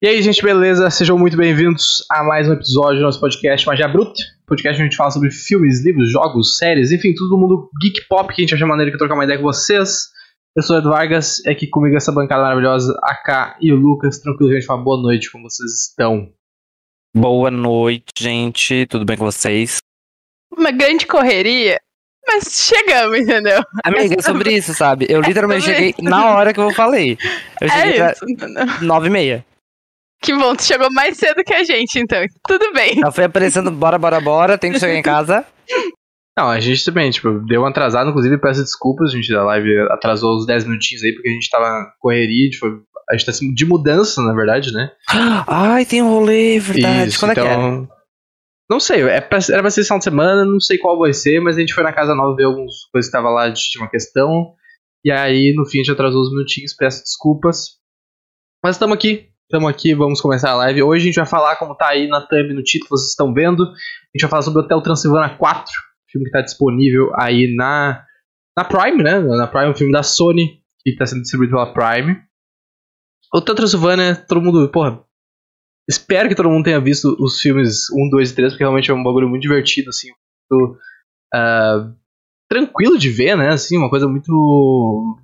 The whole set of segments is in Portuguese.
E aí, gente, beleza? Sejam muito bem-vindos a mais um episódio do nosso podcast Magia Bruta. Podcast onde a gente fala sobre filmes, livros, jogos, séries, enfim, todo mundo geek pop que a gente acha maneiro que trocar uma ideia com vocês. Eu sou o Edu Vargas, é aqui comigo essa bancada maravilhosa, a K e o Lucas. Tranquilo, gente, uma boa noite, como vocês estão? Boa noite, gente. Tudo bem com vocês? Uma grande correria, mas chegamos, entendeu? Amiga, é sobre isso, sabe? Eu literalmente cheguei na hora que eu falei. Eu cheguei é isso. nove e meia. Que bom, tu chegou mais cedo que a gente, então. Tudo bem. Já foi aparecendo, bora, bora, bora, tem que chegar em casa. Não, a gente também, tipo, deu um atrasado, inclusive peço desculpas, a gente da live atrasou uns 10 minutinhos aí, porque a gente tava correria, tipo, a gente tá assim, de mudança, na verdade, né? Ai, tem um rolê, verdade. Isso, Quando então... é que é? Não sei, é pra, era pra ser final de semana, não sei qual vai ser, mas a gente foi na casa nova ver algumas coisas que tava lá de uma questão. E aí, no fim, a gente atrasou uns minutinhos, peço desculpas. Mas estamos aqui, estamos aqui, vamos começar a live. Hoje a gente vai falar, como tá aí na thumb, no título, vocês estão vendo. A gente vai falar sobre o Hotel Transilvânia 4, filme que tá disponível aí na, na Prime, né? Na Prime, um filme da Sony, que tá sendo distribuído pela Prime. Hotel Transilvânia, todo mundo, porra, Espero que todo mundo tenha visto os filmes 1, 2 e 3, porque realmente é um bagulho muito divertido, assim, muito uh, tranquilo de ver, né? Assim, uma coisa muito.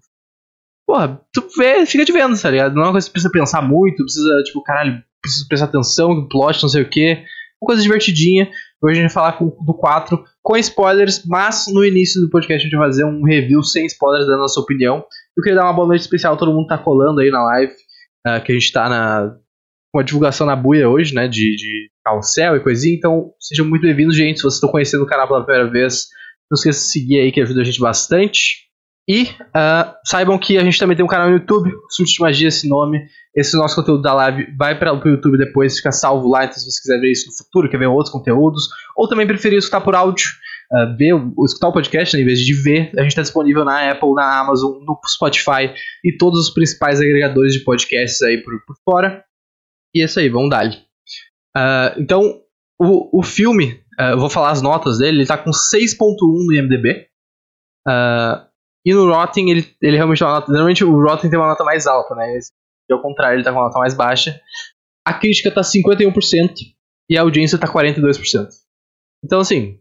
Porra, tu vê, fica te vendo, tá ligado? Não é uma coisa que precisa pensar muito, precisa, tipo, caralho, precisa prestar atenção, plot, não sei o quê. Uma coisa divertidinha. Hoje a gente vai falar do 4 com spoilers, mas no início do podcast a gente vai fazer um review sem spoilers, dando a nossa opinião. Eu queria dar uma boa noite especial, todo mundo tá colando aí na live, uh, que a gente tá na, com a divulgação na buia hoje, né, de, de carrossel e coisinha, então sejam muito bem-vindos, gente, se vocês estão conhecendo o canal pela primeira vez, não esqueça de seguir aí, que ajuda a gente bastante, e uh, saibam que a gente também tem um canal no YouTube, de Magia, esse nome, esse nosso conteúdo da live vai para o YouTube depois, fica salvo lá, então se você quiser ver isso no futuro, quer ver outros conteúdos, ou também preferir escutar por áudio, uh, ver, escutar o podcast, né, em vez de ver, a gente está disponível na Apple, na Amazon, no Spotify e todos os principais agregadores de podcasts aí por, por fora. E é isso aí, vamos dar. Uh, então, o, o filme, eu vou falar as notas dele, ele tá com 6.1 no IMDB. Uh, e no Rotten, ele, ele realmente tem uma nota. Normalmente o Rotten tem uma nota mais alta, né? Esse, ao contrário, ele tá com uma nota mais baixa. A crítica tá 51% e a audiência tá 42%. Então, assim,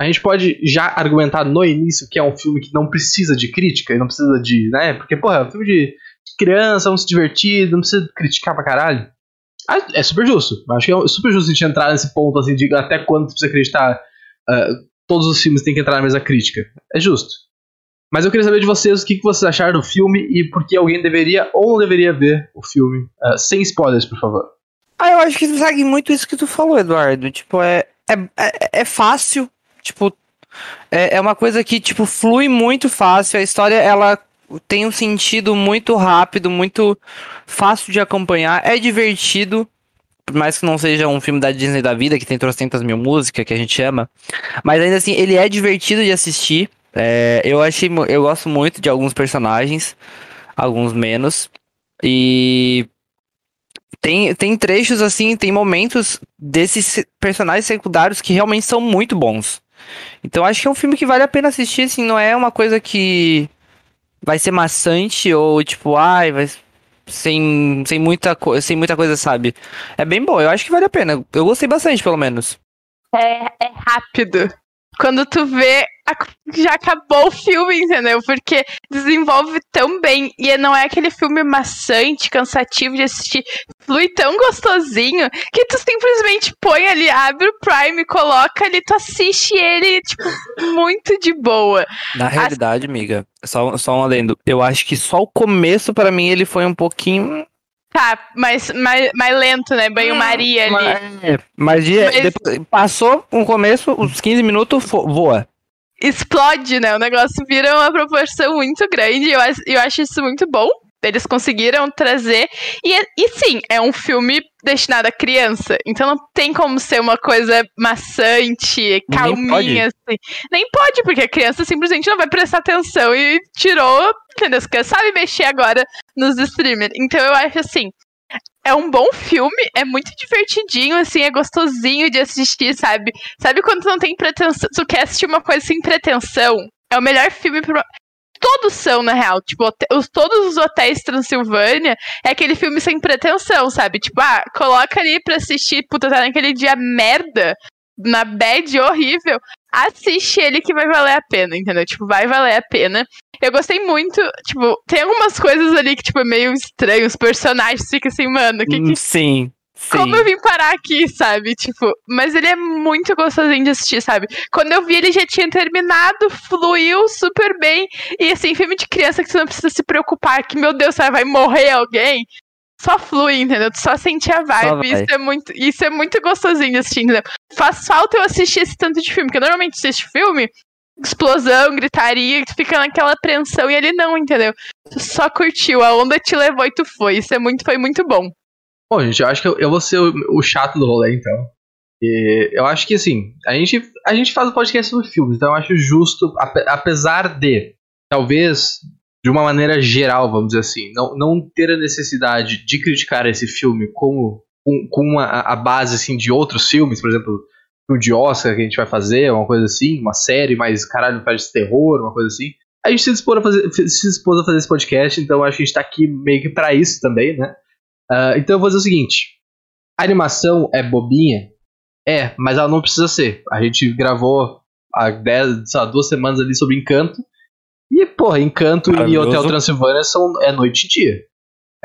a gente pode já argumentar no início que é um filme que não precisa de crítica e não precisa de. né? Porque, porra, é um filme de criança, vamos se divertir, não precisa criticar pra caralho. É super justo. Acho que é super justo a gente entrar nesse ponto assim, de até quando você precisa acreditar. Uh, todos os filmes têm que entrar na mesa crítica. É justo. Mas eu queria saber de vocês o que, vocês acharam do filme e por que alguém deveria ou não deveria ver o filme. Uh, sem spoilers, por favor. Ah, eu acho que segue muito isso que tu falou, Eduardo. Tipo, é, é, é, é fácil. Tipo, é, é uma coisa que, tipo, flui muito fácil. A história, ela tem um sentido muito rápido, muito fácil de acompanhar, é divertido, por mais que não seja um filme da Disney da vida, que tem trocentas mil músicas, que a gente ama, mas ainda assim, ele é divertido de assistir, é, eu achei, eu gosto muito de alguns personagens, alguns menos, e tem, tem trechos assim, tem momentos desses personagens secundários que realmente são muito bons. Então acho que é um filme que vale a pena assistir, assim, não é uma coisa que vai ser maçante ou tipo, ai, vai sem, sem, muita sem muita coisa, sabe? É bem bom, eu acho que vale a pena. Eu gostei bastante, pelo menos. É, é rápido. Quando tu vê, já acabou o filme, entendeu? Porque desenvolve tão bem. E não é aquele filme maçante, cansativo de assistir. Flui tão gostosinho que tu simplesmente põe ali, abre o Prime, coloca ali, tu assiste ele, tipo, muito de boa. Na realidade, As... amiga, só, só um adendo. Eu acho que só o começo, para mim, ele foi um pouquinho Tá, mas mais, mais lento, né? Banho-maria ali. É, mas, mas... Depois, passou um começo, uns 15 minutos, voa. Explode, né? O negócio vira uma proporção muito grande. Eu, eu acho isso muito bom. Eles conseguiram trazer. E, e sim, é um filme destinado à criança. Então não tem como ser uma coisa maçante, calminha, Nem assim. Nem pode, porque a criança simplesmente não vai prestar atenção e tirou, entendeu? Porque sabe mexer agora nos streamers. Então eu acho assim. É um bom filme, é muito divertidinho, assim, é gostosinho de assistir, sabe? Sabe quando tu não tem pretensão, tu quer assistir uma coisa sem pretensão? É o melhor filme pra, todos são, na real. Tipo, os, todos os hotéis Transilvânia é aquele filme sem pretensão, sabe? Tipo, ah, coloca ali pra assistir, puta, tá naquele dia merda, na bad horrível. Assiste ele que vai valer a pena, entendeu? Tipo, vai valer a pena. Eu gostei muito, tipo, tem algumas coisas ali que, tipo, é meio estranho. Os personagens ficam assim, mano, que que. Sim. Sim. Como eu vim parar aqui, sabe? Tipo, mas ele é muito gostosinho de assistir, sabe? Quando eu vi, ele já tinha terminado, fluiu super bem. E assim, filme de criança que você não precisa se preocupar que, meu Deus, vai morrer alguém. Só flui, entendeu? Tu só sente a vibe. Isso é, muito, isso é muito gostosinho de assistir, entendeu? Faz falta eu assistir esse tanto de filme, porque normalmente assiste filme, explosão, gritaria, tu fica naquela apreensão e ele não, entendeu? Tu só curtiu, a onda te levou e tu foi. Isso é muito, foi muito bom. Bom, gente, eu acho que eu, eu vou ser o, o, chato do rolê, então. E eu acho que, assim, a gente, a gente faz o podcast sobre filmes, então eu acho justo, apesar de, talvez, de uma maneira geral, vamos dizer assim, não, não ter a necessidade de criticar esse filme como, com, com a, a base, assim, de outros filmes, por exemplo, o de Oscar que a gente vai fazer, uma coisa assim, uma série, mas caralho, faz terror, uma coisa assim. A gente se dispôs a fazer, se dispôs a fazer esse podcast, então acho que a gente tá aqui meio que pra isso também, né? Uh, então eu vou dizer o seguinte: a animação é bobinha? É, mas ela não precisa ser. A gente gravou há dez, lá, duas semanas ali sobre Encanto. E, porra, Encanto e Hotel Transilvânia são, é noite e dia.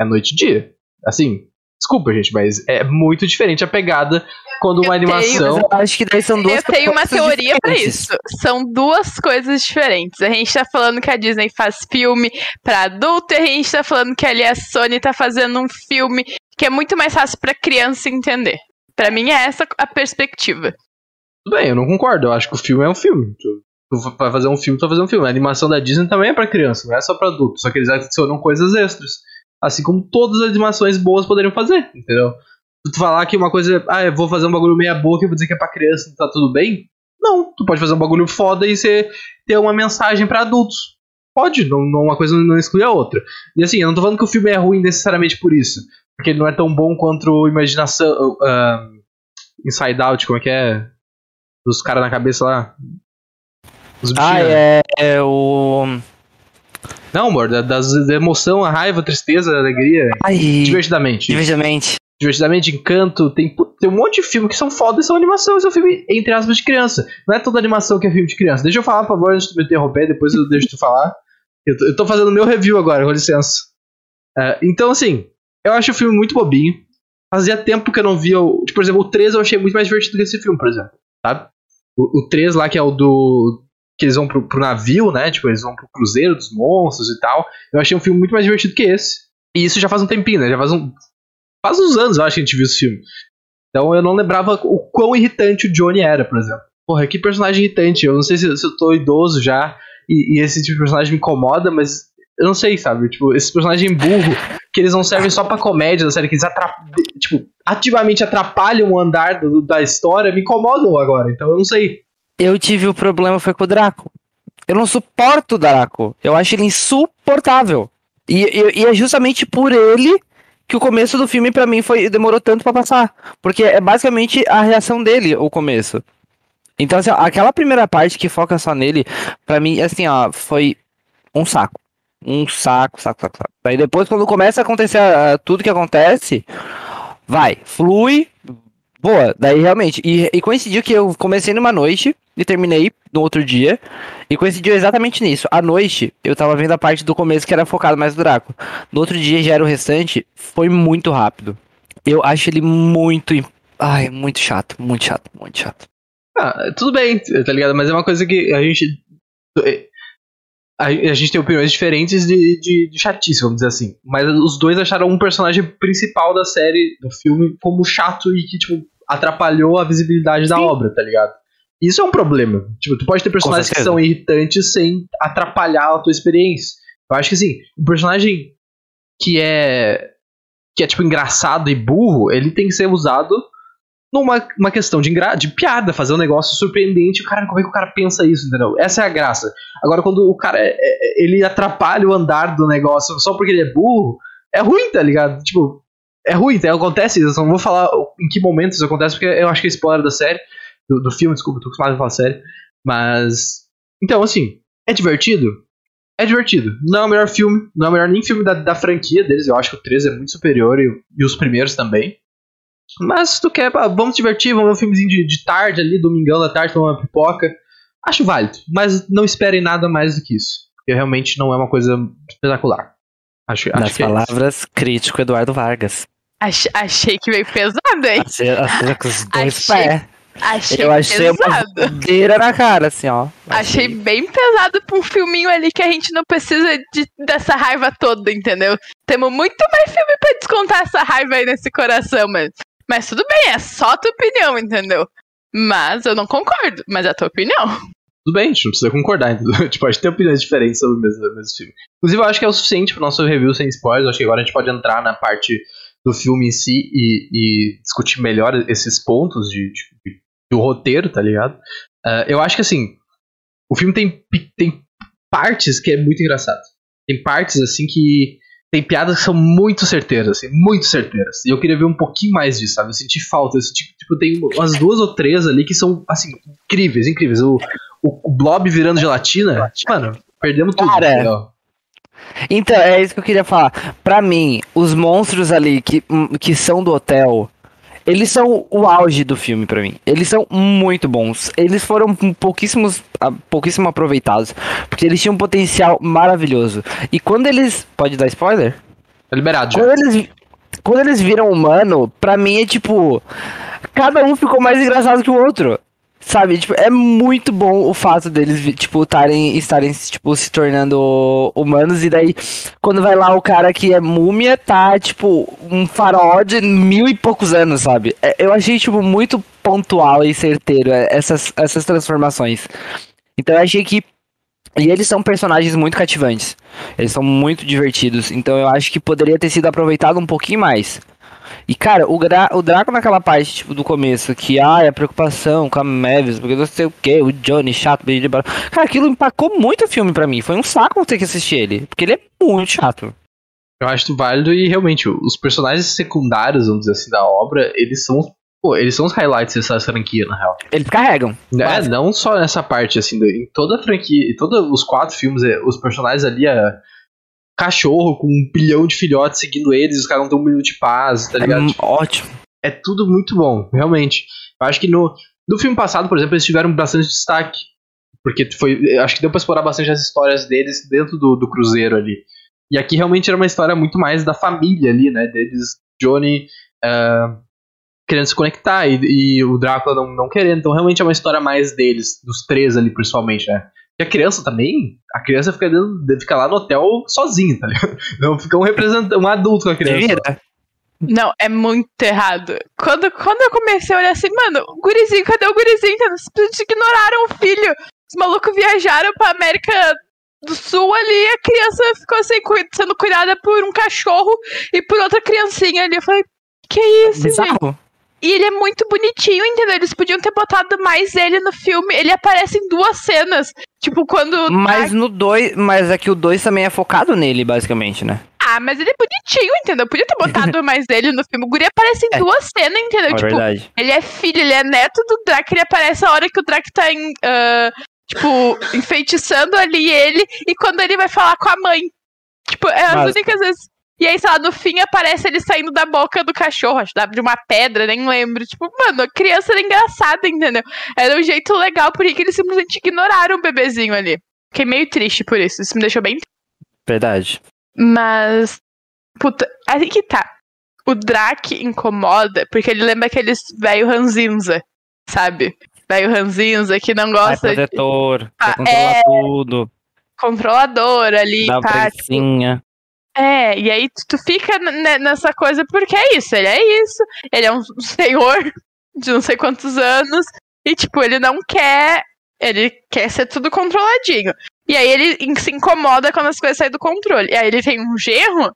É noite e dia. Assim, desculpa, gente, mas é muito diferente a pegada quando uma eu animação. Tenho, acho que daí são duas Eu tenho uma teoria para isso. São duas coisas diferentes. A gente tá falando que a Disney faz filme para adulto e a gente tá falando que ali a Sony tá fazendo um filme que é muito mais fácil para criança entender. Para mim é essa a perspectiva. Tudo bem, eu não concordo. Eu acho que o filme é um filme. Tu vai fazer um filme, tu vai fazer um filme. A animação da Disney também é para criança, não é só para adulto. Só que eles adicionam coisas extras. Assim como todas as animações boas poderiam fazer, entendeu? tu falar que uma coisa, ah, eu vou fazer um bagulho meia boca e vou dizer que é pra criança, tá tudo bem? Não, tu pode fazer um bagulho foda e você ter uma mensagem para adultos. Pode, não, não, uma coisa não exclui a outra. E assim, eu não tô falando que o filme é ruim necessariamente por isso. Porque ele não é tão bom quanto Imaginação. Uh, Inside Out, como é que é? Dos caras na cabeça lá. Os ah, é, é o. Não, amor, da, das, da emoção, a raiva, a tristeza, a alegria. Ai, divertidamente. Divertidamente. Divertidamente, Encanto, tem, tem um monte de filme que são foda e são animação, são filme, entre aspas, de criança. Não é toda animação que é filme de criança. Deixa eu falar, por favor, antes de tu me interromper, depois eu deixo tu falar. Eu tô, eu tô fazendo meu review agora, com licença. Uh, então, assim, eu acho o filme muito bobinho. Fazia tempo que eu não via. O, tipo, por exemplo, o 3 eu achei muito mais divertido que esse filme, por exemplo. Sabe? O, o 3 lá, que é o do. Que eles vão pro, pro navio, né? Tipo, eles vão pro cruzeiro dos monstros e tal. Eu achei um filme muito mais divertido que esse. E isso já faz um tempinho, né? Já faz um faz uns anos, eu acho que a gente viu esse filme. Então eu não lembrava o quão irritante o Johnny era, por exemplo. Porra, que personagem irritante. Eu não sei se, se eu tô idoso já e, e, esse tipo de personagem me incomoda, mas eu não sei, sabe? Tipo, esse personagem burro, que eles não servem só pra comédia da série, que eles tipo, ativamente atrapalham o andar do, da história, me incomodam agora. Então eu não sei. Eu tive o problema foi com o Draco. Eu não suporto o Draco. Eu acho ele insuportável. E, e, e é justamente por ele que o começo do filme para mim foi demorou tanto para passar, porque é basicamente a reação dele o começo. Então assim, aquela primeira parte que foca só nele, para mim assim, ó, foi um saco. Um saco, saco, saco, saco. Daí depois quando começa a acontecer uh, tudo que acontece, vai, flui, boa. Daí realmente, e, e coincidiu que eu comecei numa noite e terminei no outro dia. E coincidiu exatamente nisso. À noite, eu tava vendo a parte do começo que era focado mais no Draco. No outro dia já era o restante. Foi muito rápido. Eu acho ele muito. Ai, muito chato, muito chato, muito chato. Ah, tudo bem, tá ligado? Mas é uma coisa que a gente. A, a gente tem opiniões diferentes de, de, de chatice, vamos dizer assim. Mas os dois acharam um personagem principal da série, do filme, como chato e que, tipo, atrapalhou a visibilidade Sim. da obra, tá ligado? Isso é um problema. Tipo, tu pode ter personagens que são irritantes sem atrapalhar a tua experiência. Eu acho que assim, um personagem que é que é tipo engraçado e burro, ele tem que ser usado numa uma questão de, de piada, fazer um negócio surpreendente. Cara, como é que o cara pensa isso, entendeu? Essa é a graça. Agora, quando o cara é, é, ele atrapalha o andar do negócio só porque ele é burro, é ruim, tá ligado? Tipo, é ruim, tá? acontece isso. Eu não vou falar em que momento isso acontece, porque eu acho que é spoiler da série do, do filme, desculpa, tô acostumado a falar sério. Mas. Então, assim, é divertido? É divertido. Não é o melhor filme, não é o melhor nem filme da, da franquia deles. Eu acho que o 3 é muito superior e, e os primeiros também. Mas se tu quer, vamos divertir, vamos ver um filmezinho de, de tarde ali, domingão da tarde, tomar uma pipoca. Acho válido, mas não esperem nada mais do que isso. Porque realmente não é uma coisa espetacular. Acho, Nas acho que é palavras, crítico Eduardo Vargas. Ach- achei que veio pesado, hein? Achei, achei com os dois Achei pés. Achei Eu achei uma pesado. bandeira na cara, assim, ó. Achei bem pesado pra um filminho ali que a gente não precisa de- dessa raiva toda, entendeu? Temos muito mais filme pra descontar essa raiva aí nesse coração, mas, mas tudo bem, é só a tua opinião, entendeu? Mas eu não concordo, mas é a tua opinião. Tudo bem, a gente não precisa concordar, entendeu? A gente pode ter opiniões diferentes sobre o mesmo, o mesmo filme. Inclusive, eu acho que é o suficiente pro nosso review sem spoilers. Acho que agora a gente pode entrar na parte do filme em si e, e discutir melhor esses pontos de, de- do roteiro, tá ligado? Ah, eu acho que assim, o filme tem, tem partes que é muito engraçado. Tem partes assim que. Tem piadas que são muito certeiras, assim, muito certeiras. E eu queria ver um pouquinho mais disso, sabe? Eu senti falta. Esse tipo, tipo, tem umas duas ou três ali que são, assim, incríveis, incríveis. O, o, o Blob virando gelatina, mano, perdemos tudo. Cara, entendeu? Então, é isso que eu queria falar. Pra mim, os monstros ali que, que são do hotel, eles são o auge do filme pra mim. Eles são muito bons. Eles foram pouquíssimos, pouquíssimo aproveitados, porque eles tinham um potencial maravilhoso. E quando eles, pode dar spoiler? Tá liberado já. Quando eles, quando eles viram humano, pra mim é tipo. Cada um ficou mais engraçado que o outro. Sabe, tipo, é muito bom o fato deles, tipo, estarem, estarem, tipo, se tornando humanos, e daí, quando vai lá o cara que é múmia, tá, tipo, um farol de mil e poucos anos, sabe? É, Eu achei, tipo, muito pontual e certeiro é, essas, essas transformações. Então eu achei que. E eles são personagens muito cativantes. Eles são muito divertidos. Então eu acho que poderia ter sido aproveitado um pouquinho mais. E, cara, o, Gra o Draco naquela parte, tipo, do começo, que, ai, a preocupação com a Mavis, porque não sei o que, o Johnny, chato, blá. cara, aquilo empacou muito o filme pra mim. Foi um saco ter que assistir ele, porque ele é muito chato. Eu acho válido e realmente os personagens secundários, vamos dizer assim, da obra, eles são, pô, eles são os highlights dessa franquia, na real. Eles carregam. É, Básico. não só nessa parte, assim, em toda a franquia, em todos os quatro filmes, é, os personagens ali, é cachorro com um bilhão de filhotes seguindo eles, os caras não têm um minuto de paz, tá É ligado? hum, ótimo. é tudo muito bom, realmente. Eu acho que no, no filme passado, por exemplo, eles tiveram bastante destaque. Porque foi. Acho que deu pra explorar bastante as histórias deles dentro do, do cruzeiro ali. E aqui realmente era uma história muito mais da família ali, né? Deles, Johnny ah, querendo se conectar e, e o Drácula não, não querendo. Então realmente é uma história mais deles, dos três ali principalmente, né? E a criança também, a criança fica, dentro, fica lá no hotel sozinha, tá ligado? Não fica um representante, um adulto com a criança. vida. Não, é muito errado. Quando, quando eu comecei a olhar assim, mano, o gurizinho, cadê o gurizinho? Eles simplesmente ignoraram o filho. Os malucos viajaram pra América do Sul ali e a criança ficou assim, sendo cuidada por um cachorro e por outra criancinha ali. Eu falei, que isso, gente? E ele é muito bonitinho, entendeu? Eles podiam ter botado mais ele no filme. Ele aparece em duas cenas. Tipo, quando. Mas no 2, mas é que o 2 também é focado nele, basicamente, né? Ah, mas ele é bonitinho, entendeu? Podia ter botado mais ele no filme. O guri aparece em É. duas cenas, entendeu? É tipo, verdade. ele é filho, ele é neto do Draco. Ele aparece a hora que o Draco tá em. ah, tipo, enfeitiçando ali ele. E quando ele vai falar com a mãe. Tipo, é as Básico. únicas vezes. E aí, sei lá, no fim aparece ele saindo da boca do cachorro, acho que de uma pedra, nem lembro. Tipo, mano, a criança era engraçada, entendeu? Era um jeito legal, por que eles simplesmente ignoraram o bebezinho ali. Fiquei meio triste por isso, isso me deixou bem Verdade. mas. Puta, aí que tá. O Drac incomoda porque ele lembra aqueles velho ranzinza, sabe? Velho ranzinza que não gosta de protetor, Ah, quer controlar é. tudo, controlador ali, dá pá. É, e aí tu, fica nessa coisa porque é isso, ele é isso, ele é um senhor de não sei quantos anos, e tipo, ele não quer. Ele quer ser tudo controladinho. E aí ele se incomoda quando as coisas saem do controle. E aí ele tem um gerro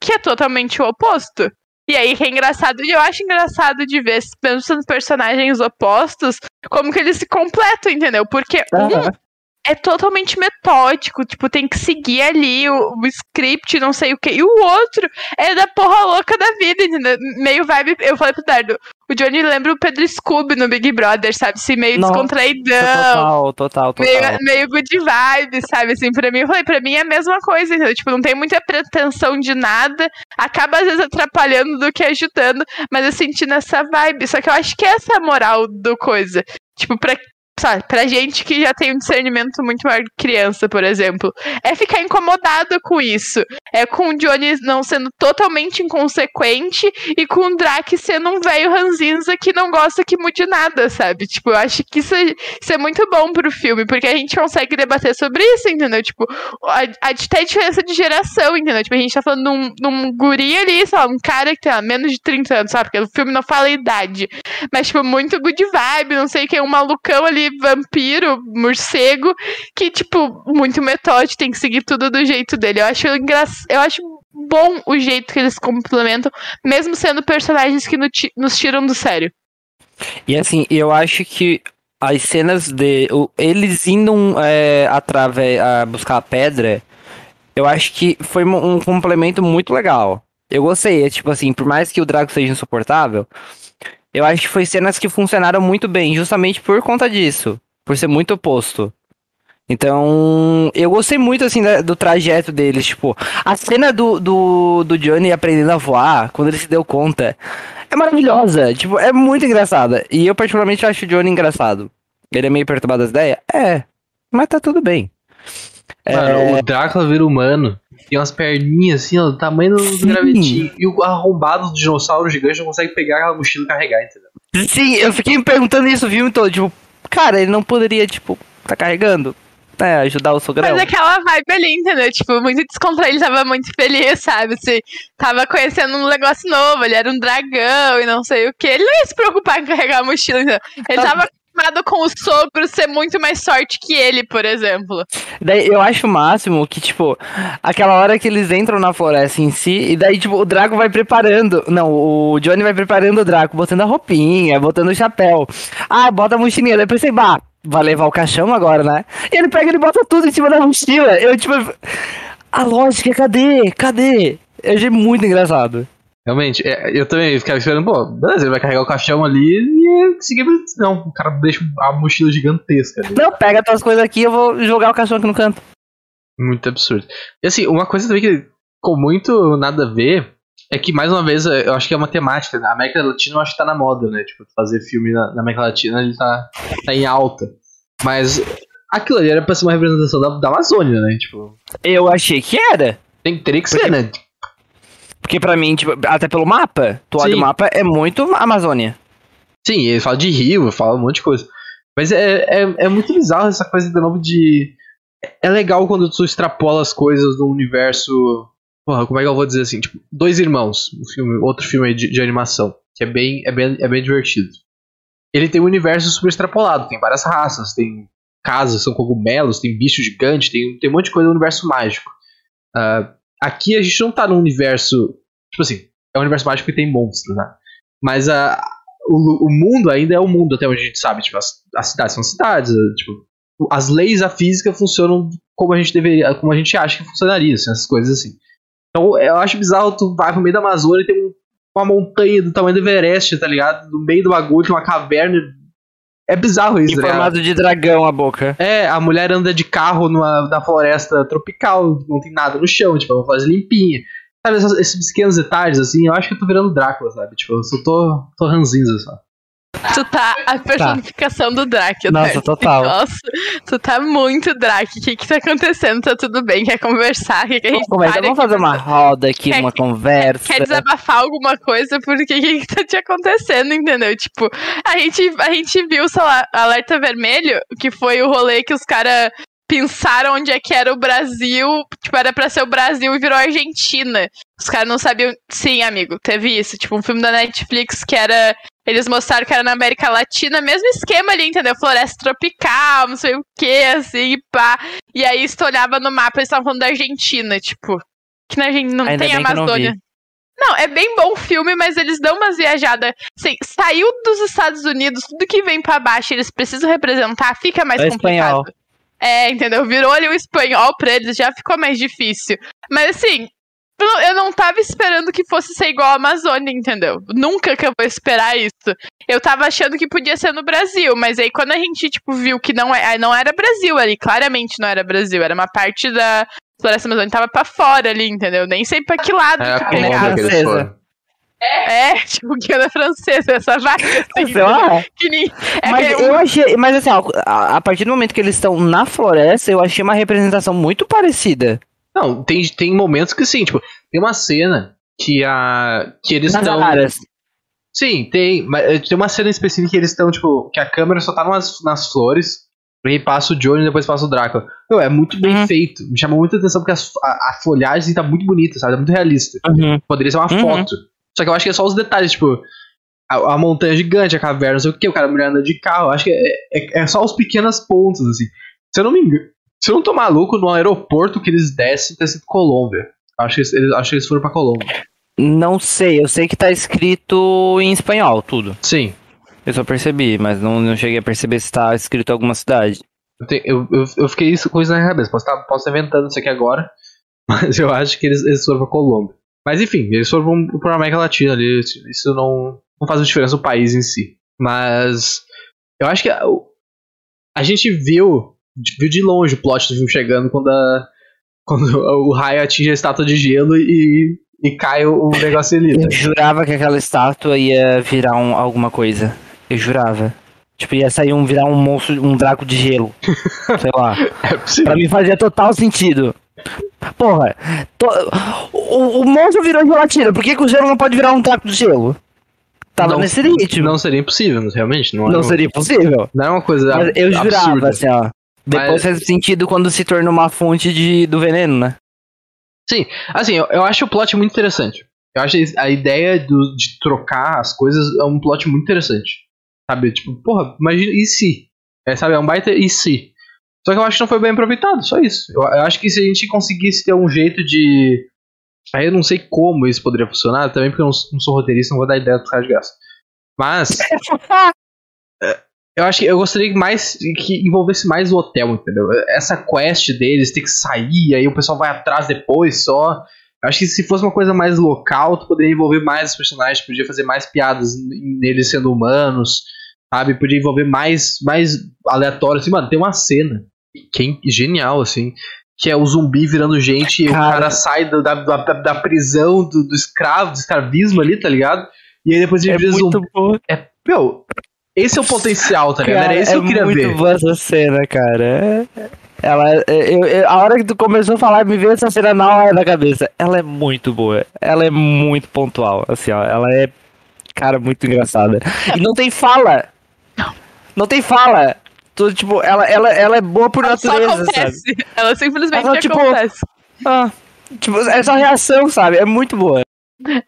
que é totalmente o oposto. E aí que é engraçado, e eu acho engraçado de ver, mesmo sendo personagens opostos, como que eles se completam, entendeu? Porque um. É totalmente metódico, tipo, tem que seguir ali o, o script, não sei o que. E o outro é da porra louca da vida, entendeu? Meio vibe. Eu falei pro Dardo, o Johnny lembra o Pedro Scooby no Big Brother, sabe? Assim, meio Nossa, descontraidão. Total, total, total. Meio, meio good vibe, sabe? Assim, pra mim, eu falei, pra mim é a mesma coisa, entendeu? Tipo, não tem muita pretensão de nada, acaba às vezes atrapalhando do que ajudando, mas eu senti nessa vibe. Só que eu acho que essa é a moral do coisa. Tipo, pra sabe, pra gente que já tem um discernimento muito maior que criança, por exemplo, é ficar incomodado com isso. É com o Johnny não sendo totalmente inconsequente e com o Drake sendo um velho ranzinza que não gosta que mude nada, sabe? Tipo, eu acho que isso é, isso é muito bom pro filme, porque a gente consegue debater sobre isso, entendeu? Tipo, a, a, até a diferença de geração, entendeu? Tipo, a gente tá falando de um, de um guri ali, sei lá, um cara que tem menos de 30 anos, sabe? Porque o filme não fala idade. Mas, tipo, muito good vibe, não sei o que, um malucão ali vampiro, morcego, que, tipo, muito metódico, tem que seguir tudo do jeito dele. Eu acho engra... eu acho bom o jeito que eles complementam, mesmo sendo personagens que nos tiram do sério. E assim, eu acho que as cenas de. Eles indo é, através a buscar a pedra, eu acho que foi um complemento muito legal. Eu gostei, é tipo assim, por mais que o Drago seja insuportável, eu acho que foi cenas que funcionaram muito bem, justamente por conta disso. Por ser muito oposto. Então, eu gostei muito, assim, do trajeto deles. Tipo, a cena do, do, do Johnny aprendendo a voar, quando ele se deu conta, é maravilhosa. Tipo, é muito engraçada. E eu, particularmente, acho o Johnny engraçado. Ele é meio perturbado das ideias? É. Mas tá tudo bem. Mano, é... o Drácula vira humano. Tem umas perninhas assim, ó, do tamanho do gravetinho. E o arrombado do dinossauro gigante não consegue pegar aquela mochila e carregar, entendeu? Sim, eu fiquei me perguntando isso o filme todo. Tipo, cara, ele não poderia, tipo, tá carregando? É, ajudar o sogrão. Mas aquela vibe ali, entendeu? Tipo, muito descontraído, ele tava muito feliz, sabe? Se tava conhecendo um negócio novo, ele era um dragão e não sei o que. Ele não ia se preocupar em carregar a mochila, entendeu? Ele tava acostumado com o sogro ser muito mais sorte que ele, por exemplo. Daí eu acho o máximo que, tipo, aquela hora que eles entram na floresta em si, e daí, tipo, o Draco vai preparando. Não, o Johnny vai preparando o Draco, botando a roupinha, botando o chapéu. Ah, bota a mochilinha. Daí eu pensei, bah, vai levar o caixão agora, né? E ele pega e bota tudo em cima da mochila. Eu, tipo, a lógica, cadê? Cadê? Eu achei muito engraçado. Realmente, é, eu também ficava esperando, pô, beleza, ele vai carregar o caixão ali e seguir. Não, o cara deixa a mochila gigantesca ali. Não, pega tuas coisas aqui eu vou jogar o caixão aqui no canto. Muito absurdo. E assim, uma coisa também que com muito nada a ver é que, mais uma vez, eu acho que é uma temática. A América Latina eu acho que tá na moda, né? Tipo, fazer filme na, na América Latina ele tá, tá em alta. Mas aquilo ali era pra ser uma representação da, da Amazônia, né? Tipo. Eu achei que era. Tem, teria que Porque... ser, né? Porque pra mim, tipo, até pelo mapa, tu olha o mapa, é muito Amazônia. Sim, ele fala de rio, fala um monte de coisa. Mas é, é, é muito bizarro essa coisa de novo de. É legal quando tu extrapola as coisas do universo. Porra, como é que eu vou dizer assim? Tipo, dois irmãos, um filme, outro filme aí de, de animação, que é bem, é, bem, é bem divertido. Ele tem um universo super extrapolado, tem várias raças, tem casas, são cogumelos, tem bicho gigante, tem, tem um monte de coisa no universo mágico. Uh, aqui a gente não tá num universo. Tipo assim, é um universo mágico que tem monstros, né? Mas a, o, o mundo ainda é o mundo, até onde a gente sabe. Tipo, as, as cidades são cidades. Tipo, as leis da física funcionam como a gente deveria, como a gente acha que funcionaria, assim, essas coisas assim. Então eu acho bizarro, tu vai pro meio da Amazônia e tem um, uma montanha do tamanho do Everest, tá ligado? No meio do bagulho, uma caverna é bizarro isso, Em né? formato de dragão a boca. É, a mulher anda de carro numa, na floresta tropical, não tem nada no chão, tipo, é uma floresta limpinha. Sabe, esses, esses pequenos detalhes, assim, eu acho que eu tô virando Drácula, sabe? Tipo, eu só tô, tô ranzinza só. Tu tá a personificação tá. do Drake. Nossa, total. Nossa, tu tá muito Drake. O que que tá acontecendo? Tá tudo bem? Quer conversar? Quer que a gente vamos fazer uma roda aqui, quer, uma conversa. Quer desabafar alguma coisa? Porque o que que tá te acontecendo, entendeu? Tipo, a gente, a gente viu, sei lá, Alerta Vermelho, que foi o rolê que os caras pensaram onde é que era o Brasil. Tipo, era pra ser o Brasil e virou Argentina. Os caras não sabiam. Sim, amigo, teve isso. Tipo, um filme da Netflix que era. Eles mostraram que era na América Latina, mesmo esquema ali, entendeu? Floresta tropical, não sei o que, assim, pá. E aí, se tu olhava no mapa, eles estavam falando da Argentina, tipo. Que na Argentina não Ainda tem Amazônia. Não, é bem bom o filme, mas eles dão umas viajadas. Assim, saiu dos Estados Unidos, tudo que vem para baixo, eles precisam representar, fica mais é complicado. Espanhol. É, entendeu? Virou ali o espanhol pra eles, já ficou mais difícil. Mas assim, eu- eu não tava esperando que fosse ser igual a Amazônia, entendeu? Nunca que eu vou esperar isso. Eu tava achando que podia ser no Brasil, mas aí quando a gente, tipo, viu que não, é, não era Brasil ali, claramente não era Brasil, era uma parte da Floresta Amazônica, tava pra fora ali, entendeu? Nem sei pra que lado É que pegava. que eles Francesa. foram. É, tipo, Guiana Francesa, essa vaca assim, Sei lá. que nem- é Mas que eu achei. Mas assim, ó, a, a partir do momento que eles estão na floresta, eu achei uma representação muito parecida. Não, tem, tem momentos que sim, tipo, tem uma cena que a. que eles estão. Sim, tem. Mas eh, tem uma cena específica que eles estão, tipo, que a câmera só tá nas, nas flores. E aí passa o Johnny e depois passa o Drácula. Meu, é muito bem Uhum. feito. Me chamou muita atenção porque as- a, a folhagem tá muito bonita, sabe? É muito realista. Uhum. Poderia ser uma Uhum. foto. Só que eu acho que é só os detalhes, tipo, a, a montanha gigante, a caverna, não sei o que, o cara mulher anda de carro. Eu acho que é, é, é só os pequenos pontos, assim. Se eu não me engano. Se eu não tô maluco, no aeroporto que eles descem, tá escrito Colômbia. Acho que eles, acho que eles foram pra Colômbia. Não sei, eu sei que tá escrito em espanhol, tudo. Sim. Eu só percebi, mas não, não cheguei a perceber se tá escrito em alguma cidade. Eu, tenho- eu, eu, eu fiquei isso, com isso na minha cabeça. Posso estar posso estar inventando isso aqui agora. Mas eu acho que eles, eles foram pra Colômbia. Mas enfim, eles foram pra- pra América Latina ali. Isso não, não faz diferença no país em si. Mas eu acho que a, o- a gente viu, viu de longe o plot do filme chegando quando, a, quando o raio atinge a estátua de gelo e, e cai o, negócio ali. Eu tá? jurava que aquela estátua ia virar um, alguma coisa. Eu jurava. Tipo, ia sair um, virar um monstro, um draco de gelo. Sei lá. É possível. Pra mim fazia total sentido. Porra, to- o, o monstro virou gelatina, por que, que o gelo não pode virar um draco de gelo? Tava Não- nesse ritmo. Não, Não seria impossível, realmente. Não, era, seria possível. não é uma coisa Mas eu absurda. jurava, assim, ó. Depois Mas- faz sentido quando se torna uma fonte de, do veneno, né? Sim, assim, eu, eu acho o plot muito interessante. Eu acho a ideia do, de trocar as coisas é um plot muito interessante. Sabe? Tipo, porra, imagina, e se? É, sabe, é um baita e se? Só que eu acho que não foi bem aproveitado, só isso. Eu, eu acho que se a gente conseguisse ter um jeito de. Aí eu não sei como isso poderia funcionar, também porque eu não, não sou roteirista, não vou dar ideia dos caras de graça. Mas. é, eu acho que eu gostaria que mais que envolvesse mais o hotel, entendeu? Essa quest deles ter que sair, aí o pessoal vai atrás depois só. Eu acho que se fosse uma coisa mais local, tu poderia envolver mais os personagens, podia fazer mais piadas neles sendo humanos, sabe? Podia envolver mais, mais aleatório. Assim, mano, tem uma cena que é genial, assim, que é o zumbi virando gente e o Cara. cara sai da, da, da, da prisão, do, do escravo, do escravismo ali, tá ligado? E aí depois ele É vira zumbi. bom. Meu, esse é o potencial, tá ligado? Cara, Era isso é que eu queria muito ver. boa essa cena, cara. É- Ela, eu, eu- a hora que tu começou a falar, me veio essa cena na hora da cabeça. Ela é muito boa. Ela é muito pontual, assim, ó. Ela é, cara, muito engraçada. E não tem fala. Não tem fala. Tu, tipo, ela, ela, ela é boa por Ela só natureza, sabe? Ela simplesmente Ela, tipo, acontece. Ah, tipo, essa reação, sabe? É muito boa.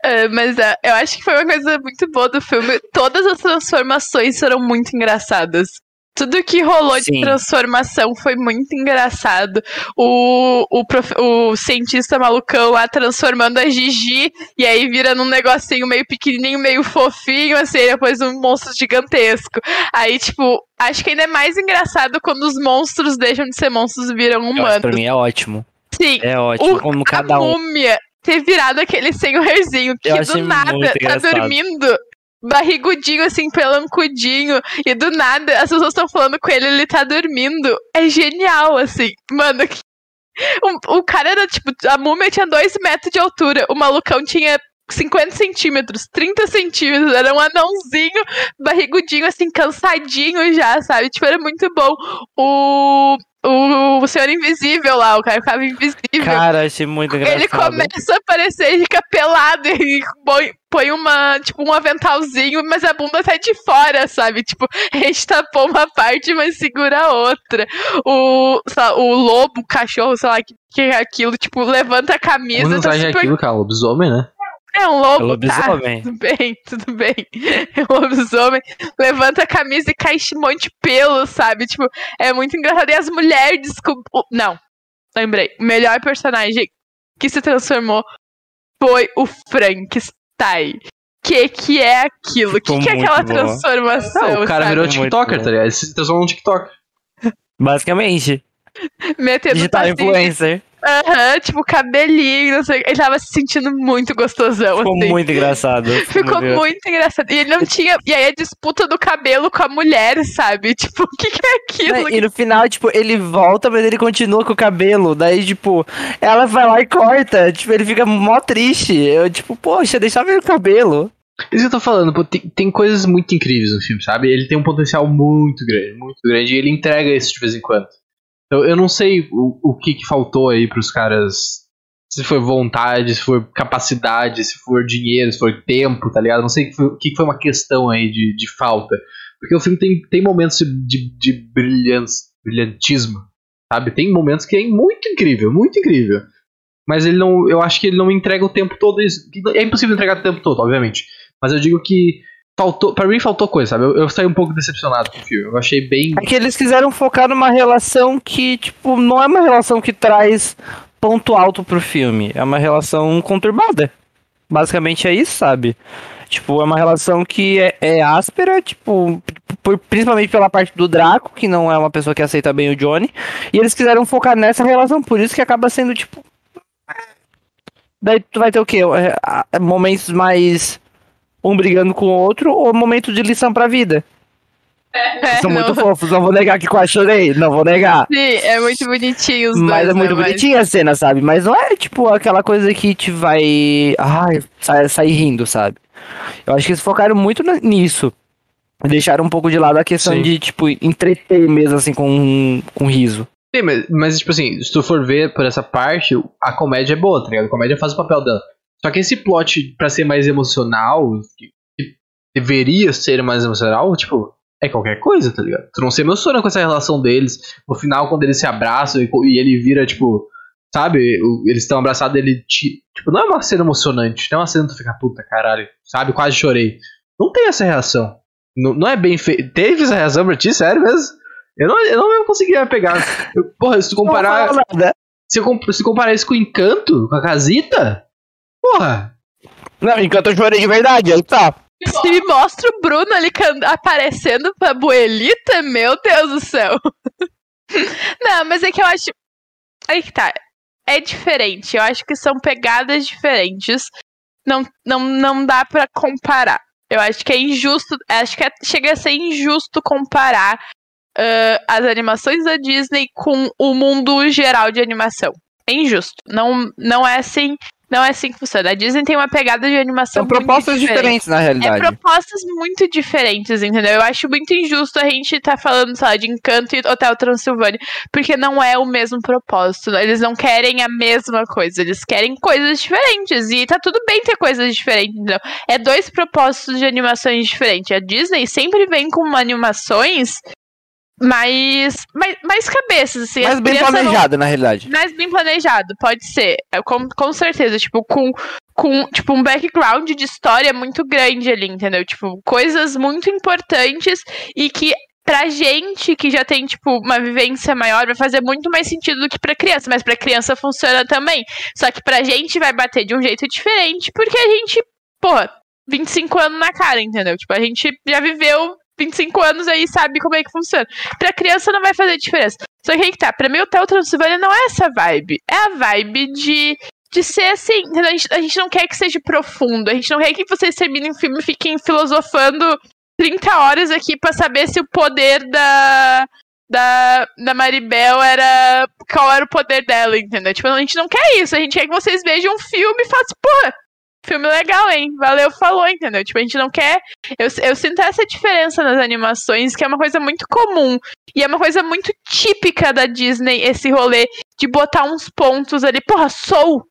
É, mas é, eu acho que foi uma coisa muito boa do filme. Todas as transformações foram muito engraçadas. Tudo que rolou Sim. de transformação foi muito engraçado. O, o, prof- o cientista malucão lá transformando a Gigi e aí vira num negocinho meio pequenininho, meio fofinho, assim, e depois um monstro gigantesco. Aí, tipo, acho que ainda é mais engraçado quando os monstros deixam de ser monstros e viram humanos. pra mim é ótimo. Sim, É ótimo, o- como a cada um. múmia ter virado aquele senhorzinho que do nada tá dormindo. Barrigudinho, assim, pelancudinho. E do nada, as pessoas estão falando com ele, ele tá dormindo. É genial, assim. Mano, que- o, o cara era, tipo, a múmia tinha 2 metros de altura. O malucão tinha 50 centímetros, 30 centímetros. Era um anãozinho, barrigudinho, assim, cansadinho já, sabe? Tipo, era muito bom. O, o, o Senhor Invisível lá, o cara ficava invisível. Cara, achei muito engraçado. Ele começa a aparecer fica pelado e põe, põe uma, tipo, um aventalzinho, mas a bunda tá de fora, sabe? Tipo, a gente tapou uma parte, mas segura a outra. O, lá, o lobo, o cachorro, sei lá, que, que é aquilo, tipo, levanta a camisa, Como não tá super... aquilo, cara? Lobisomem, né? É um É lobo, tá? lobisomem. Tudo bem, tudo bem. É um lobisomem. Levanta a camisa e cai um monte de pelo, sabe? Tipo, é muito engraçado. E as mulheres descobriram. Não, lembrei. O melhor personagem que se transformou foi o Frankenstein. Que que é aquilo? O que, Ficou que é aquela boa. transformação? Não, o cara sabe? virou TikToker, tá ligado? Ele se transformou num TikToker. Basicamente. metendo Digital influencer. Aham, tipo, cabelinho, não sei. Ele tava se sentindo muito gostosão, Ficou assim. muito engraçado. Ficou muito engraçado. E ele não tinha. E aí a disputa do cabelo com a mulher, sabe? Tipo, o que, que é aquilo? E no final, tipo, ele volta, mas ele continua com o cabelo. Daí, tipo, ela vai lá e corta. Tipo, ele fica mó triste. Eu, tipo, poxa, deixa eu ver o cabelo. Isso que eu tô falando, pô, tem, tem coisas muito incríveis no filme, sabe? Ele tem um potencial muito grande, muito grande, e ele entrega isso de vez em quando. Então, eu não sei o, o que, que faltou aí pros caras. Se foi vontade, se foi capacidade, se for dinheiro, se for tempo, tá ligado? Não sei o que foi, que foi uma questão aí de, de falta. Porque o filme tem, tem momentos de, de, brilhantismo, sabe? Tem momentos que é muito incrível, muito incrível. Mas ele não. Eu acho que ele não entrega o tempo todo É impossível entregar o tempo todo, obviamente. Mas eu digo que faltou. Para mim faltou coisa, sabe? Eu, eu saí um pouco decepcionado com o filme. Eu achei bem. É que eles quiseram focar numa relação que, tipo, não é uma relação que traz ponto alto pro filme. É uma relação conturbada. Basicamente é isso, sabe? Tipo, é uma relação que é, é áspera, tipo, por- principalmente pela parte do Draco, que não é uma pessoa que aceita bem o Johnny. E eles quiseram focar nessa relação, por isso que acaba sendo, tipo. Daí tu vai ter o quê? É, Momentos mais um brigando com o outro ou momento de lição pra vida? É, São não- muito fofos, não vou negar que quase chorei, não vou negar. Sim, é muito bonitinho os dois. Mas é muito né, bonitinha a cena, sabe? Mas não é tipo aquela coisa que te vai. Ai, sai, sair rindo, sabe? Eu acho que eles focaram muito nisso. Deixaram um pouco de lado a questão Sim. de, tipo, entreter mesmo, assim, com, com riso. Sim, mas, mas, tipo assim, se tu for ver por essa parte, a comédia é boa, tá ligado? A comédia faz o papel dela. Só que esse plot, pra ser mais emocional, que, deveria ser mais emocional, tipo, é qualquer coisa, tá ligado? Tu não se emociona com essa relação deles. No final, quando eles se abraçam e, e ele vira, tipo, sabe? eles estão abraçados, ele te. Tipo, não é uma cena emocionante, não é uma cena que tu fica, puta caralho, sabe? Quase chorei. Não tem essa reação. Não, não é bem feito. Teve essa reação pra ti, sério mesmo? Eu não, eu não conseguia pegar. Eu- porra, se tu comparar. Se, eu se comparar isso com o Encanto, com a Casita, porra. Não, enquanto eu chorei de verdade, aí tá. Se me mostra o Bruno ali aparecendo pra Buelita, meu Deus do céu. Não, mas é que eu acho. Aí que tá. É diferente. Eu acho que são pegadas diferentes. Não, não, não dá pra comparar. Eu acho que é injusto. Acho que é- chega a ser injusto comparar ah, as animações da Disney com o mundo geral de animação. É injusto. Não, não é assim. Não é assim que funciona. A Disney tem uma pegada de animação São propostas diferente. diferentes, na É realidade. propostas muito diferentes, entendeu? Eu acho muito injusto a gente estar falando, sei lá, de Encanto e Hotel Transilvânia, porque não é o mesmo propósito. Eles não querem a mesma coisa, eles querem coisas diferentes. E tá tudo bem ter coisas diferentes, entendeu? É dois propósitos de animações diferentes. A Disney sempre vem com animações mais, mais, mais cabeças, assim. Mas as bem crianças não- planejado, na realidade. mais bem planejado, pode ser. É, Com, com certeza, tipo, com, com tipo, um background de história muito grande ali, entendeu? Tipo, coisas muito importantes e que pra gente que já tem, tipo, uma vivência maior, vai fazer muito mais sentido do que pra criança, mas pra criança funciona também. Só que pra gente vai bater de um jeito diferente, porque a gente, porra, 25 anos na cara, entendeu? Tipo, a gente já viveu 25 anos aí sabe como é que funciona. Pra criança não vai fazer diferença. Só que aí que tá, pra mim o Hotel Transilvânia não é essa vibe. É a vibe de, de ser assim? A gente, a gente não quer que seja profundo. A gente não quer que vocês terminem o filme e fiquem filosofando 30 horas aqui pra saber se o poder da, da, da Maribel era. Qual era o poder dela, entendeu? Tipo, a gente não quer isso. A gente quer que vocês vejam um filme e façam, porra, filme legal, hein? Valeu, falou, entendeu? Tipo, a gente não quer. Eu, eu sinto essa diferença nas animações, que é uma coisa muito comum. E é uma coisa muito típica da Disney, esse rolê de botar uns pontos ali. Porra, Soul.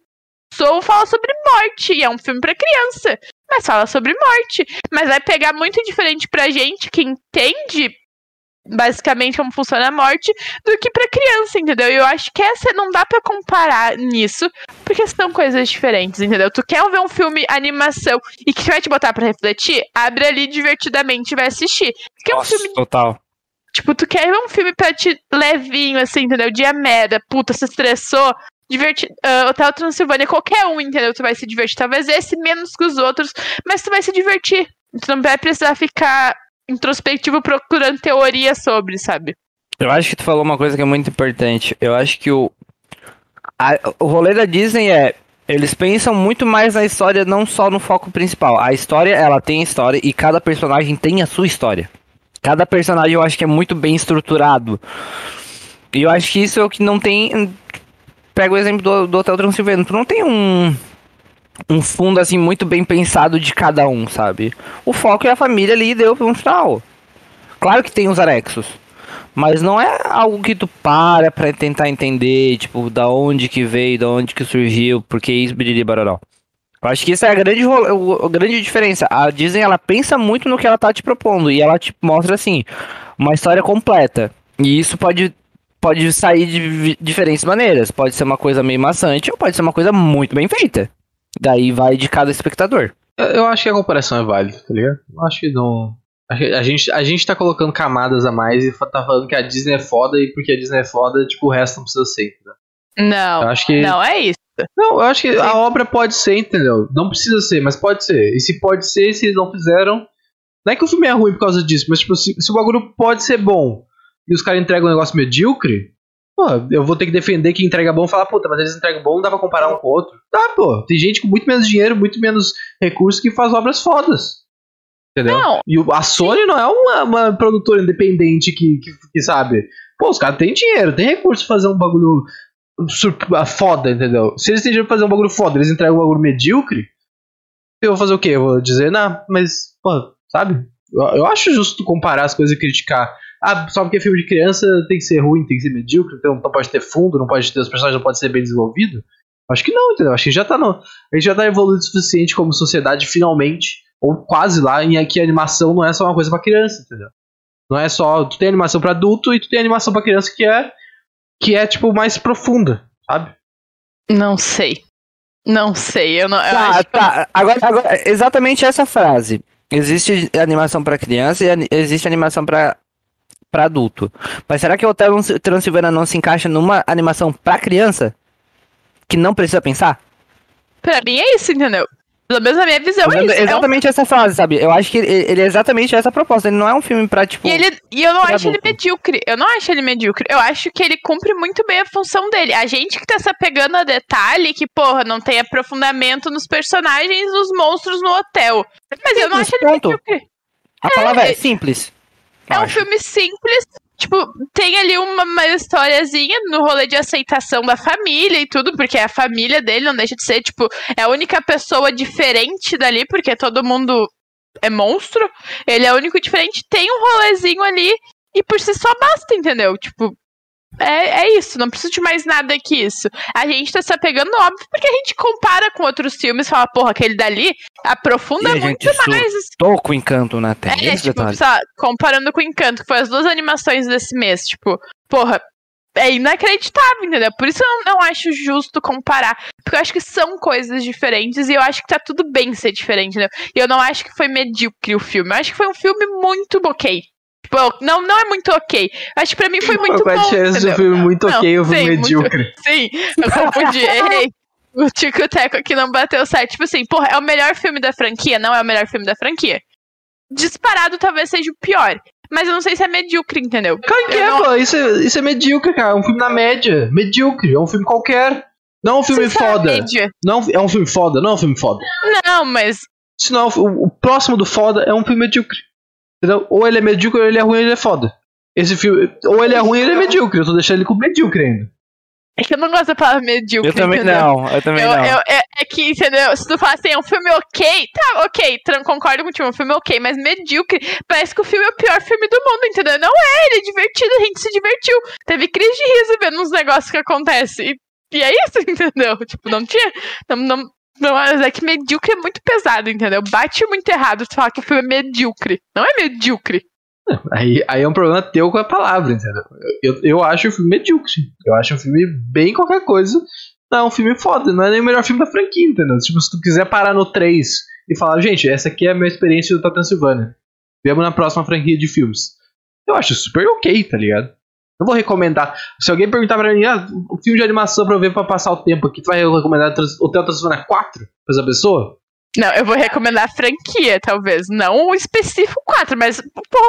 Soul fala sobre morte. E é um filme pra criança. Mas fala sobre morte. Mas vai pegar muito diferente pra gente que entende basicamente como funciona a morte do que pra criança, entendeu? E eu acho que essa não dá pra comparar nisso, porque são coisas diferentes, entendeu? Tu quer ver um filme animação e que vai te botar pra refletir, abre ali divertidamente e vai assistir. Porque é um filme total. Tipo, tu quer ver um filme pra te levinho, assim, entendeu? Dia merda, puta, se estressou. Divertir. Uh, Hotel Transilvânia, qualquer um, entendeu? Tu vai se divertir. Talvez esse menos que os outros, mas tu vai se divertir. Tu não vai precisar ficar introspectivo procurando teoria sobre, sabe? Eu acho que tu falou uma coisa que é muito importante. Eu acho que o, a- o rolê da Disney é. Eles pensam muito mais na história, não só no foco principal. A história, ela tem história e cada personagem tem a sua história. Cada personagem eu acho que é muito bem estruturado. E eu acho que isso é o que não tem. Pega o exemplo do, do Hotel Transilvânia. Tu não tem um. Um fundo assim muito bem pensado de cada um, sabe? O foco é a família ali e deu no final. Claro que tem os anexos. Mas não é algo que tu para pra tentar entender, tipo, da onde que veio, da onde que surgiu, porque isso, biriri, baroró. Eu acho que isso é a grande, a grande diferença. A Disney, ela pensa muito no que ela tá te propondo, e ela te mostra, assim, uma história completa. E isso pode, pode sair de diferentes maneiras. Pode ser uma coisa meio maçante, ou pode ser uma coisa muito bem feita. Daí vai de cada espectador. Eu, eu acho que a comparação é válida, tá ligado? Eu acho que não. A, ge- a gente, a gente tá colocando camadas a mais e tá falando que a Disney é foda e porque a Disney é foda, tipo, o resto não precisa ser. Entendeu? Não, Eu acho que. não é isso. Não, eu acho que Sim. a obra pode ser, entendeu? Não precisa ser, mas pode ser. E se pode ser, se eles não fizeram. Não é que o filme é ruim por causa disso, mas tipo, se, se o bagulho pode ser bom e os caras entregam um negócio medíocre, pô, eu vou ter que defender que entrega bom e falar, puta, mas eles entregam bom, não dá pra comparar um com o outro. Tá, pô. Tem gente com muito menos dinheiro, muito menos recursos que faz obras fodas. Entendeu? Não. E a Sony não é uma, uma produtora independente que, que, que sabe. Pô, os caras têm dinheiro, têm recurso pra fazer um bagulho ah, foda, entendeu? Se eles têm dinheiro pra fazer um bagulho foda, eles entregam um bagulho medíocre, eu vou fazer o quê? Eu vou dizer, não, mas, pô, sabe? Eu, eu acho justo comparar as coisas e criticar. Ah, só porque é filme de criança tem que ser ruim, tem que ser medíocre, então não pode ter fundo, não pode ter, os personagens não podem ser bem desenvolvidos. Acho que não, entendeu? Acho que já tá no, a gente já tá evoluído o suficiente como sociedade, finalmente, ou quase lá, em que a animação não é só uma coisa pra criança, entendeu? Não é só. Tu tem animação pra adulto e tu tem animação pra criança que é. que é, tipo, mais profunda, sabe? Não sei. Não sei. Eu não. Eu Tá, acho que- tá. Agora, agora, exatamente essa frase. Existe animação pra criança e existe animação pra para adulto. Mas será que o Hotel Trans- Transilvânia não se encaixa numa animação pra criança? Que não precisa pensar? Pra mim é isso, entendeu? Pelo menos na minha visão é isso. É um- exatamente essa frase, sabe? Eu acho que ele, ele é exatamente essa proposta. Ele não é um filme pra, tipo. E, ele, e eu não acho ele adulto. medíocre. Eu não acho ele medíocre. Eu acho que ele cumpre muito bem a função dele. A gente que tá se apegando a detalhe que, porra, não tem aprofundamento nos personagens dos monstros no hotel. Mas eu não Simples, acho ele ponto. medíocre. A palavra é é- simples. É um filme simples. Tipo, tem ali uma, uma historiazinha no rolê de aceitação da família e tudo, porque a família dele não deixa de ser, tipo, é a única pessoa diferente dali, porque todo mundo é monstro. Ele é o único diferente. Tem um rolezinho ali e por si só basta, entendeu? Tipo, é, é isso, não preciso de mais nada que isso. A gente tá se apegando, óbvio, porque a gente compara com outros filmes e fala, porra, aquele dali aprofunda E muito mais Tô com encanto na tela. é, tipo, lá, comparando com o Encanto, que foi as duas animações desse mês, tipo, porra, é inacreditável, entendeu? Por isso eu não, não acho justo comparar. Porque eu acho que são coisas diferentes e eu acho que tá tudo bem ser diferente, entendeu? E eu não acho que foi medíocre o filme. Eu acho que foi um filme muito ok. Tipo, não, não é muito ok. Eu acho que pra mim foi muito é bom. de um filme muito Não, ok e um filme sim, muito- medíocre? Sim, eu confundi, errei. O Tico Teco aqui não bateu certo. Tipo assim, porra, é o melhor filme da franquia? Não é o melhor filme da franquia. Disparado talvez seja o pior. Mas eu não sei se é medíocre, entendeu? Claro que Eu é, não- pô. Isso é, isso é medíocre, cara. É um filme na média. Medíocre. É um filme qualquer. Não é um filme a foda. média- Não, é um filme foda, não é um filme foda. Não, mas. Se não, o, o próximo do foda é um filme medíocre. Entendeu? Ou ele é medíocre, ou ele é ruim, ou ele é foda. Esse filme. Ou ele é ruim, ou ele é medíocre. Eu tô deixando ele como medíocre ainda. É que eu não gosto da palavra medíocre. Eu também entendeu? não, eu também Eu- não. eu- é, é que, entendeu? Se tu fala assim, é um filme ok, tá, ok, concordo contigo, é um filme ok, mas medíocre, parece que o filme é o pior filme do mundo, entendeu? Não é, ele é divertido, a gente se divertiu. Teve crise de riso vendo uns negócios que acontecem. E, e é isso, entendeu? Tipo, não tinha. Não, não, não, mas é que medíocre é muito pesado, entendeu? Bate muito errado tu falar que o filme é medíocre. Não é medíocre. Aí, aí é um problema teu com a palavra, entendeu? Eu, eu acho o filme medíocre. Eu acho um filme bem qualquer coisa. Não, é um filme foda. Não é nem o melhor filme da franquia, entendeu? Tipo, se tu quiser parar no 3 e falar, gente, essa aqui é a minha experiência do Tata Silvânia. Vemos na próxima franquia de filmes. Eu acho super ok, tá ligado? Eu vou recomendar. Se alguém perguntar pra mim, ah, o filme de animação pra eu ver pra passar o tempo aqui, tu vai recomendar Trans- Hotel Transilvânia 4 pra essa pessoa? Não, eu vou recomendar a franquia, talvez. Não o específico 4, mas, pô,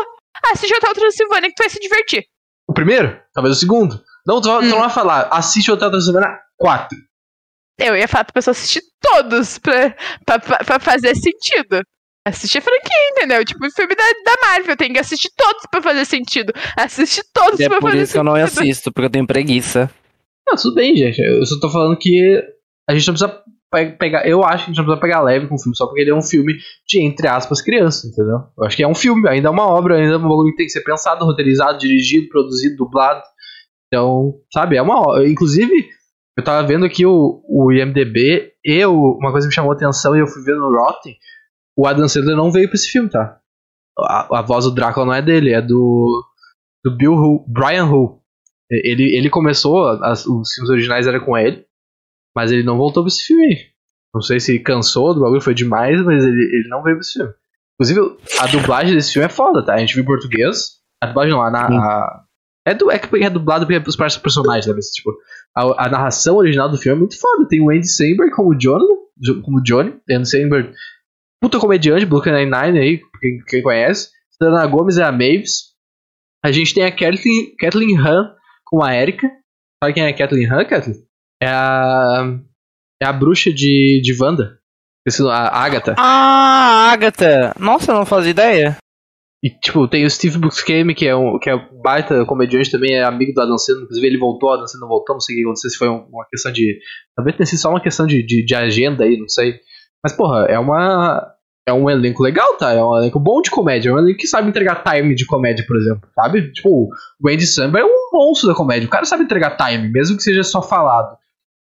assiste Hotel Transilvânia que tu vai se divertir. o primeiro, talvez o segundo. Não, tu, hum. tu não vai falar, assiste o Hotel Semana 4. Eu ia falar pra pessoa assistir todos pra, pra, pra fazer sentido. Assistir a franquia, entendeu? Tipo, o filme da, da Marvel, tem que assistir todos pra fazer sentido. Assistir todos é pra fazer sentido. É por isso que eu não assisto, porque eu tenho preguiça. Não, tudo bem, gente. Eu só tô falando que a gente não precisa pegar. Eu acho que a gente não precisa pegar leve com o filme só porque ele é um filme de, entre aspas, criança, entendeu? Eu acho que é um filme, ainda é uma obra, ainda é um bagulho que tem que ser pensado, roteirizado, dirigido, produzido, dublado. Então, sabe, é uma. Inclusive, eu tava vendo aqui o, o IMDB e o, uma coisa que me chamou a atenção e eu fui ver no Rotten. O Adam Sandler não veio pra esse filme, tá? A, a voz do Drácula não é dele, é do. do Bill Hu, Brian Hu. Ele, ele começou, as, os filmes originais eram com ele, mas ele não voltou pra esse filme aí. Não sei se cansou do bagulho, foi demais, mas ele, ele não veio pra esse filme. Inclusive, a dublagem desse filme é foda, tá? A gente viu em português. A dublagem não, a, a, é, du, é que é dublado pelos personagens, né? Tipo, a, a, narração original do filme é muito foda. Tem o Andy Samberg como John, como Johnny. Andy Samberg, puta comediante, Brooklyn Nine-Nine aí, quem, quem conhece. Selena Gomes é a Mavis. A gente tem a Kathleen, Kathleen Han com a Erika. Sabe quem é a Kathleen Han, Kathleen? É a. É a bruxa de, de Wanda. A Agatha. Ah, Agatha! Nossa, eu não fazia ideia. E, tipo, tem o Steve Buscemi, que é um que é baita comediante também, é amigo do Adam Sandler, inclusive ele voltou, Adam Sandler não voltou, não sei o que aconteceu, se foi uma questão de... Talvez tenha sido só uma questão de, de, de, agenda aí, não sei. Mas, porra, é uma... É um elenco legal, tá? É um elenco bom de comédia, é um elenco que sabe entregar time de comédia, por exemplo, sabe? Tipo, o Andy Samberg é um monstro da comédia, o cara sabe entregar time, mesmo que seja só falado.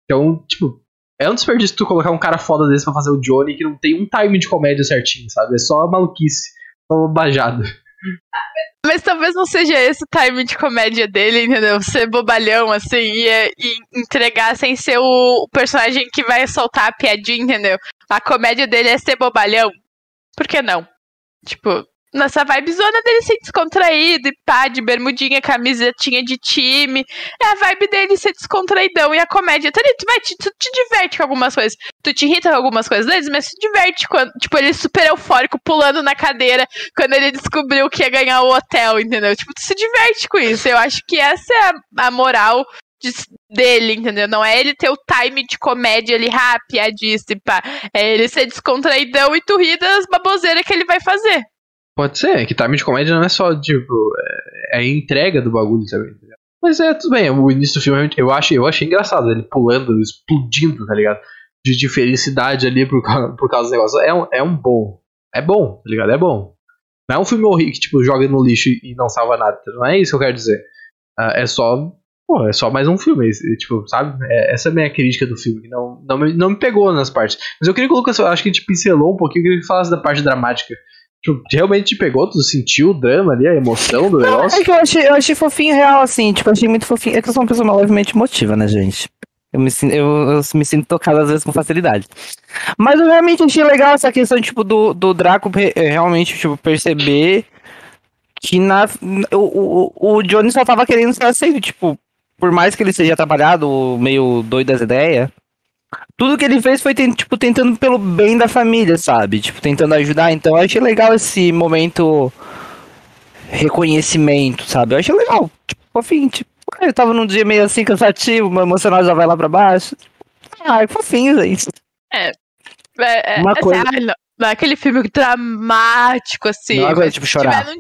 Então, tipo, é um desperdício tu colocar um cara foda desse pra fazer o Johnny que não tem um time de comédia certinho, sabe? É só maluquice bobajado. Mas talvez não seja esse o time de comédia dele, entendeu? Ser bobalhão, assim, e, e, entregar sem ser o personagem que vai soltar a piadinha, entendeu? A comédia dele é ser bobalhão. Por que não? Tipo, nessa vibezona dele ser descontraído e pá, de bermudinha, camisetinha de time. É a vibe dele ser descontraidão e a comédia. Tá ali, tu, vai, te, tu te diverte com algumas coisas. Tu te irrita com algumas coisas deles, mas se diverte quando, tipo, ele é super eufórico, pulando na cadeira quando ele descobriu que ia ganhar o hotel, entendeu? Tipo, tu se diverte com isso. Eu acho que essa é a, a moral de, dele, entendeu? Não é ele ter o time de comédia ali, ah, piadista e pá. É ele ser descontraidão e tu rir das baboseiras que ele vai fazer. Pode ser, é que time de comédia não é só, tipo, é, é a entrega do bagulho também. Tá Mas é, tudo bem, o início do filme eu achei, eu achei engraçado, ele pulando, explodindo, tá ligado? De, de felicidade ali por, por causa do negócio. É um, é um bom. É bom, tá ligado? É bom. Não é um filme horrível que, tipo, joga no lixo e não salva nada. Não é isso que eu quero dizer. Uh, é só. Pô, é só mais um filme. Tipo, sabe? É, essa é a minha crítica do filme. Não, não, me, não me pegou nas partes. Mas eu queria que o Lucas, acho que a gente pincelou um pouquinho, eu queria que falasse da parte dramática Tipo, realmente te pegou? Tu sentiu o drama ali, a emoção do negócio? É que eu achei, eu achei fofinho real, assim, tipo, achei muito fofinho. É que eu sou uma pessoa levemente emotiva, né, gente? Eu me, eu, eu me sinto tocado às vezes com facilidade. Mas eu realmente achei legal essa questão, tipo, do, do Draco eh, realmente, tipo, perceber que na, o, o, o Johnny só tava querendo ser aceito, tipo, por mais que ele seja trabalhado, meio doido das ideias, tudo que ele fez foi tipo, tentando pelo bem da família, sabe? Tipo, tentando ajudar. Então eu achei legal esse momento reconhecimento, sabe? Eu achei legal. Tipo, fofinho, tipo, eu tava num dia meio assim cansativo, meu emocional já vai lá pra baixo. Ah, é fofinho, gente. É. é, é Uma coisa... não, é aquele filme dramático, assim. Não é coisa, tipo, chorar não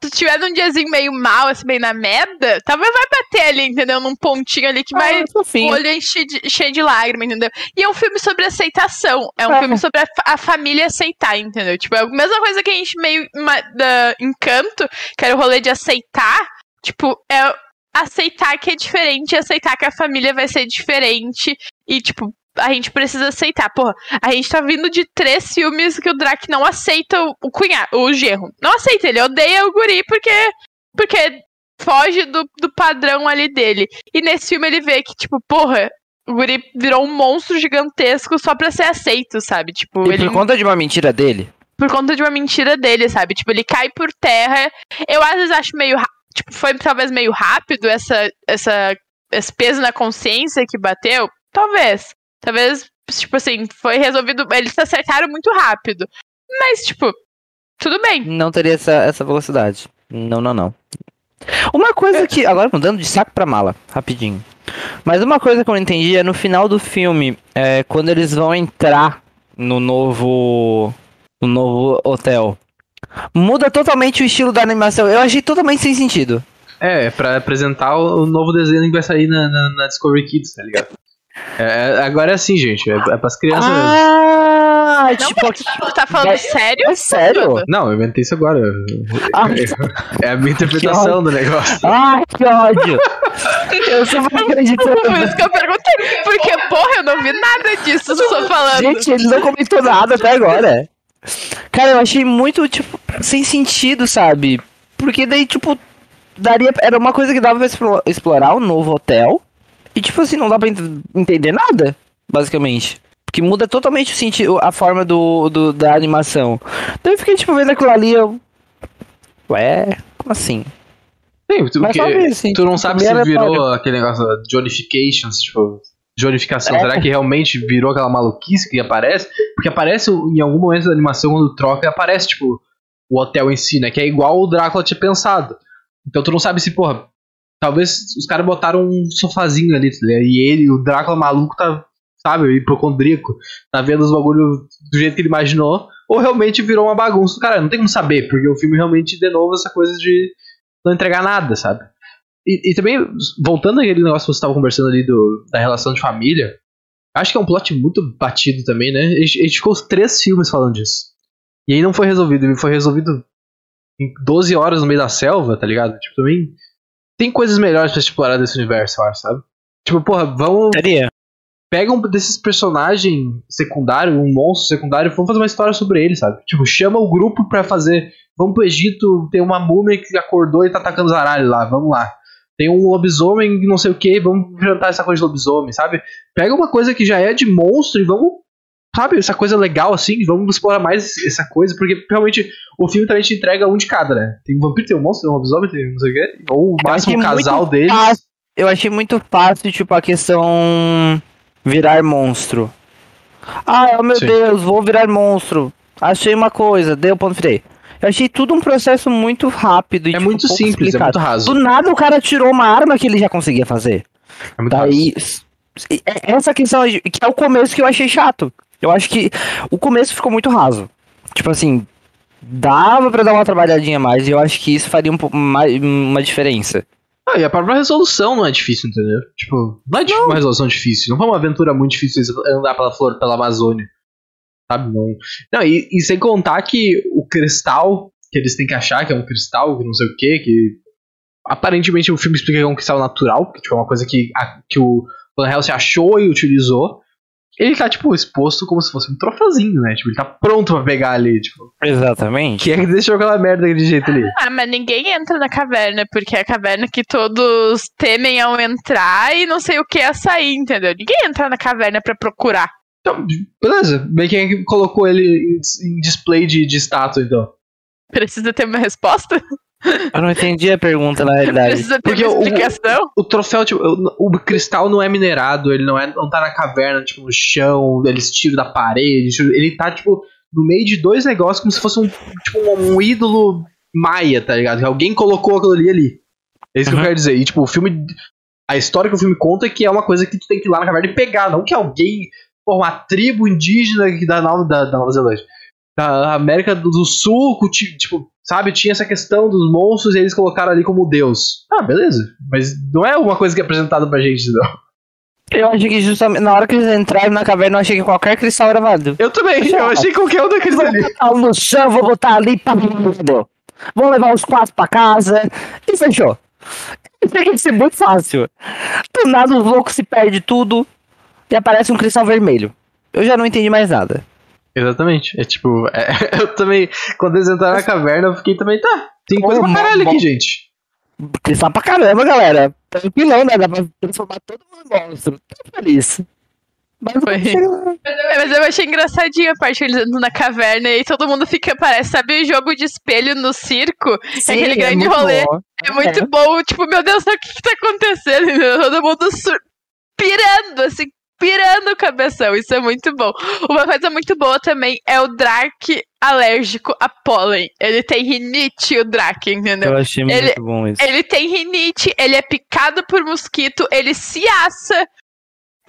tu tiver num diazinho meio mal, assim, meio na merda, talvez vai bater ali, entendeu? Num pontinho ali que ah, vai o olho encher de, cheio de lágrimas, entendeu? E é um filme sobre aceitação. É um é. filme sobre a, a, família aceitar, entendeu? Tipo, é a mesma coisa que a gente meio uma, da encanto, que era o rolê de aceitar. Tipo, é aceitar que é diferente, aceitar que a família vai ser diferente. E, tipo, a gente precisa aceitar. Porra, a gente tá vindo de três filmes que o Drac não aceita o cunhado, o gerro. Não aceita, ele odeia o guri porque. Porque foge do, do padrão ali dele. E nesse filme ele vê que, tipo, porra, o guri virou um monstro gigantesco só pra ser aceito, sabe? Tipo, e ele... por conta de uma mentira dele? Por conta de uma mentira dele, sabe? Tipo, ele cai por terra. Eu às vezes acho meio. Tipo, foi talvez meio rápido essa, essa, esse peso na consciência que bateu. Talvez. Talvez, tipo assim, foi resolvido. Eles se acertaram muito rápido. Mas, tipo, tudo bem. Não teria essa, essa velocidade. Não, não, não. Uma coisa que. Agora mudando de saco pra mala, rapidinho. Mas uma coisa que eu não entendi é no final do filme, é, quando eles vão entrar no novo. no novo hotel. Muda totalmente o estilo da animação. Eu achei totalmente sem sentido. É, pra apresentar o, o novo desenho que vai sair na, na, na Discovery Kids, tá ligado? É, é- agora é assim, gente. É, é pras crianças. Ah, Não, tipo, tu tá falando é- sério? é sério? Não, eu inventei isso agora. Ah, É a minha interpretação do negócio. Ai, que ódio! Eu só não acredito. Por isso que eu perguntei. Porque, porra, eu não vi nada disso só falando. Gente, ele não comentou nada até agora. Cara, eu achei muito, tipo, sem sentido, sabe? Porque daí, tipo, daria. Era uma coisa que dava pra explo- explorar o novo hotel. E, tipo assim, não dá pra ent- entender nada, basicamente. Porque muda totalmente o sentido, a forma do, do- da animação. Então eu fiquei, tipo, vendo aquilo ali, eu. Ué, como assim? Sim, tu, Mas porque assim, tu não sabe se virou aquele negócio da Johnifications, tipo, Johnificação. É. Será que realmente virou aquela maluquice que aparece? Porque aparece em algum momento da animação, quando troca, aparece, tipo, o hotel em si, né? Que é igual o Drácula tinha pensado. Então tu não sabe se, porra, talvez os caras botaram um sofazinho ali, tá ligado? E ele, o Drácula maluco, tá, sabe, hipocondríaco, tá vendo os bagulhos do jeito que ele imaginou, ou realmente virou uma bagunça. Cara, não tem como saber, porque o filme realmente, de novo, essa coisa de não entregar nada, sabe? E, e também, voltando àquele negócio que você estava conversando ali do, da relação de família, acho que é um plot muito batido também, né? A gente, ficou os três filmes falando disso. E aí não foi resolvido, foi resolvido em 12 horas no meio da selva, tá ligado? Tipo, também tem coisas melhores pra explorar desse universo, eu acho, sabe? Tipo, porra, vamos. Seria? Pega um desses personagens secundários, um monstro secundário, vamos fazer uma história sobre ele, sabe? Tipo, chama o grupo pra fazer. Vamos pro Egito, tem uma múmia que acordou e tá atacando os aralhos lá, vamos lá. Tem um lobisomem, não sei o que, vamos enfrentar essa coisa de lobisomem, sabe? Pega uma coisa que já é de monstro e vamos, sabe, essa coisa legal assim, vamos explorar mais essa coisa, porque realmente o filme também te entrega um de cada, né? Tem um vampiro, tem um monstro, tem um lobisomem, tem não sei o que, ou o máximo um casal deles. fácil- Eu achei muito fácil, tipo, a questão virar monstro. Ah, oh meu Sim. Deus, vou virar monstro. Achei uma coisa, deu ponto final. Eu achei tudo um processo muito rápido e É tipo, muito simples, é explicado. muito raso. Do nada o cara tirou uma arma que ele já conseguia fazer. É muito raso. Daí, s- s- essa questão que é o começo que eu achei chato. Eu acho que o começo ficou muito raso. Tipo assim, dava pra dar uma trabalhadinha a mais e eu acho que isso faria um pouco mais uma diferença. Ah, e a própria resolução não é difícil, entendeu? Tipo, não é dif- uma resolução difícil. Não foi uma aventura muito difícil andar pela flor, pela Amazônia. Sabe? Não. Não, e, e sem contar que o cristal que eles têm que achar, que é um cristal, que não sei o que, que. Aparentemente o filme explica que é um cristal natural, porque tipo, é uma coisa que, a- que o Van Helsing achou e utilizou. Ele tá, tipo, exposto como se fosse um troféuzinho, né? Tipo, ele tá pronto pra pegar ali, tipo. Exatamente. Quem é que deixou aquela merda daquele jeito ali? Ah, mas ninguém entra na caverna, porque é a caverna que todos temem ao entrar e não sei o que é sair, entendeu? Ninguém entra na caverna pra procurar. Então, beleza. Bem, quem é que colocou ele em, em display de, de estátua, então? Precisa ter uma resposta? Eu não entendi a pergunta, na realidade. Precisa ter Porque uma o- explicação? O troféu, tipo, o, o cristal não é minerado, ele não, é, não tá na caverna, tipo, no chão, eles tiram da parede, tiram- ele tá, tipo, no meio de dois negócios, como se fosse um, tipo, um, um ídolo maia, tá ligado? Que alguém colocou aquilo ali ali. É isso que Uhum. eu quero dizer. E, tipo, o filme. A história que o filme conta é que é uma coisa que tu tem que ir lá na caverna e pegar, não que alguém. Pô, uma tribo indígena que da Nova, da, da Nova Zelândia. Da América do, Sul, tipo, sabe, tinha essa questão dos monstros e eles colocaram ali como Deus. Ah, beleza. Mas não é uma coisa que é apresentada pra gente, não. Eu achei que justamente na hora que eles entraram na caverna, eu achei que qualquer cristal era válido. Eu também, eu achei qualquer um daqueles Vou ali. botar um no chão, vou botar ali, pá, entendeu? Vou levar os quatro pra casa e fechou. Isso aqui ia ser muito fácil. Do nada os loucos se perde tudo e aparece um cristal vermelho. Eu já não entendi mais nada. Exatamente. É tipo, é- eu também, quando eles entraram na caverna, eu fiquei também, tá, tem coisa pra caralho aqui, gente. Cristal pra caramba, galera. Tranquilão, né? Dá pra transformar todo mundo em monstro. Tô feliz. Mas. É, mas eu achei engraçadinho a parte eles andando na caverna e todo mundo fica, parece, sabe o jogo de espelho no circo? aquele grande muito rolê. bom. É muito bom, tipo, meu Deus, o que, que tá acontecendo? Todo mundo sur- pirando, assim, pirando o cabeção. Isso é muito bom. Uma coisa muito boa também é o Drake alérgico a pólen. Ele tem rinite, o Drake, entendeu? Eu achei muito Ele- bom isso. Ele tem rinite, ele é picado por mosquito, ele se assa.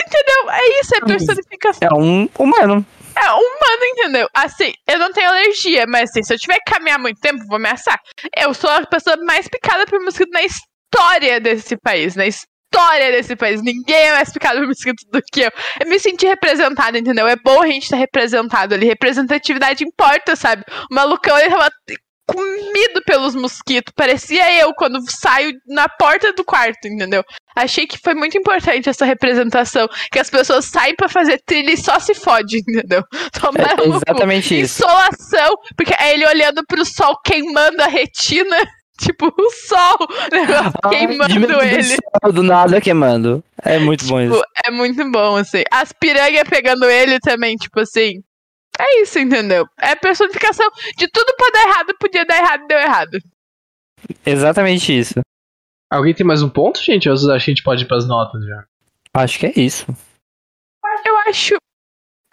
Entendeu? É isso, é personificação. É um humano. É humano, entendeu? Assim, eu não tenho alergia, mas assim, se eu tiver que caminhar muito tempo, vou me assar. Eu sou a pessoa mais picada por mosquito na história desse país, na história desse país. Ninguém é mais picado por mosquito do que eu. Eu me senti representada, entendeu? É bom a gente estar representado ali. Representatividade importa, sabe? O malucão, ele tava comido pelos mosquitos. Parecia eu quando saio na porta do quarto, entendeu? Achei que foi muito importante essa representação. Que as pessoas saem pra fazer trilha e só se fode, entendeu? Tomar É exatamente isso. Insolação, porque é ele olhando pro sol queimando a retina. Tipo, o sol, o negócio queimando Diminuindo ele. o céu Do nada queimando. É muito bom isso. Tipo, é muito bom, assim. As piranhas pegando ele também, tipo assim. É isso, entendeu? É personificação de tudo pra dar errado, podia dar errado e deu errado. Exatamente isso. Alguém tem mais um ponto, gente? Ou acham que a gente pode ir pras notas já? Acho que é isso. Eu acho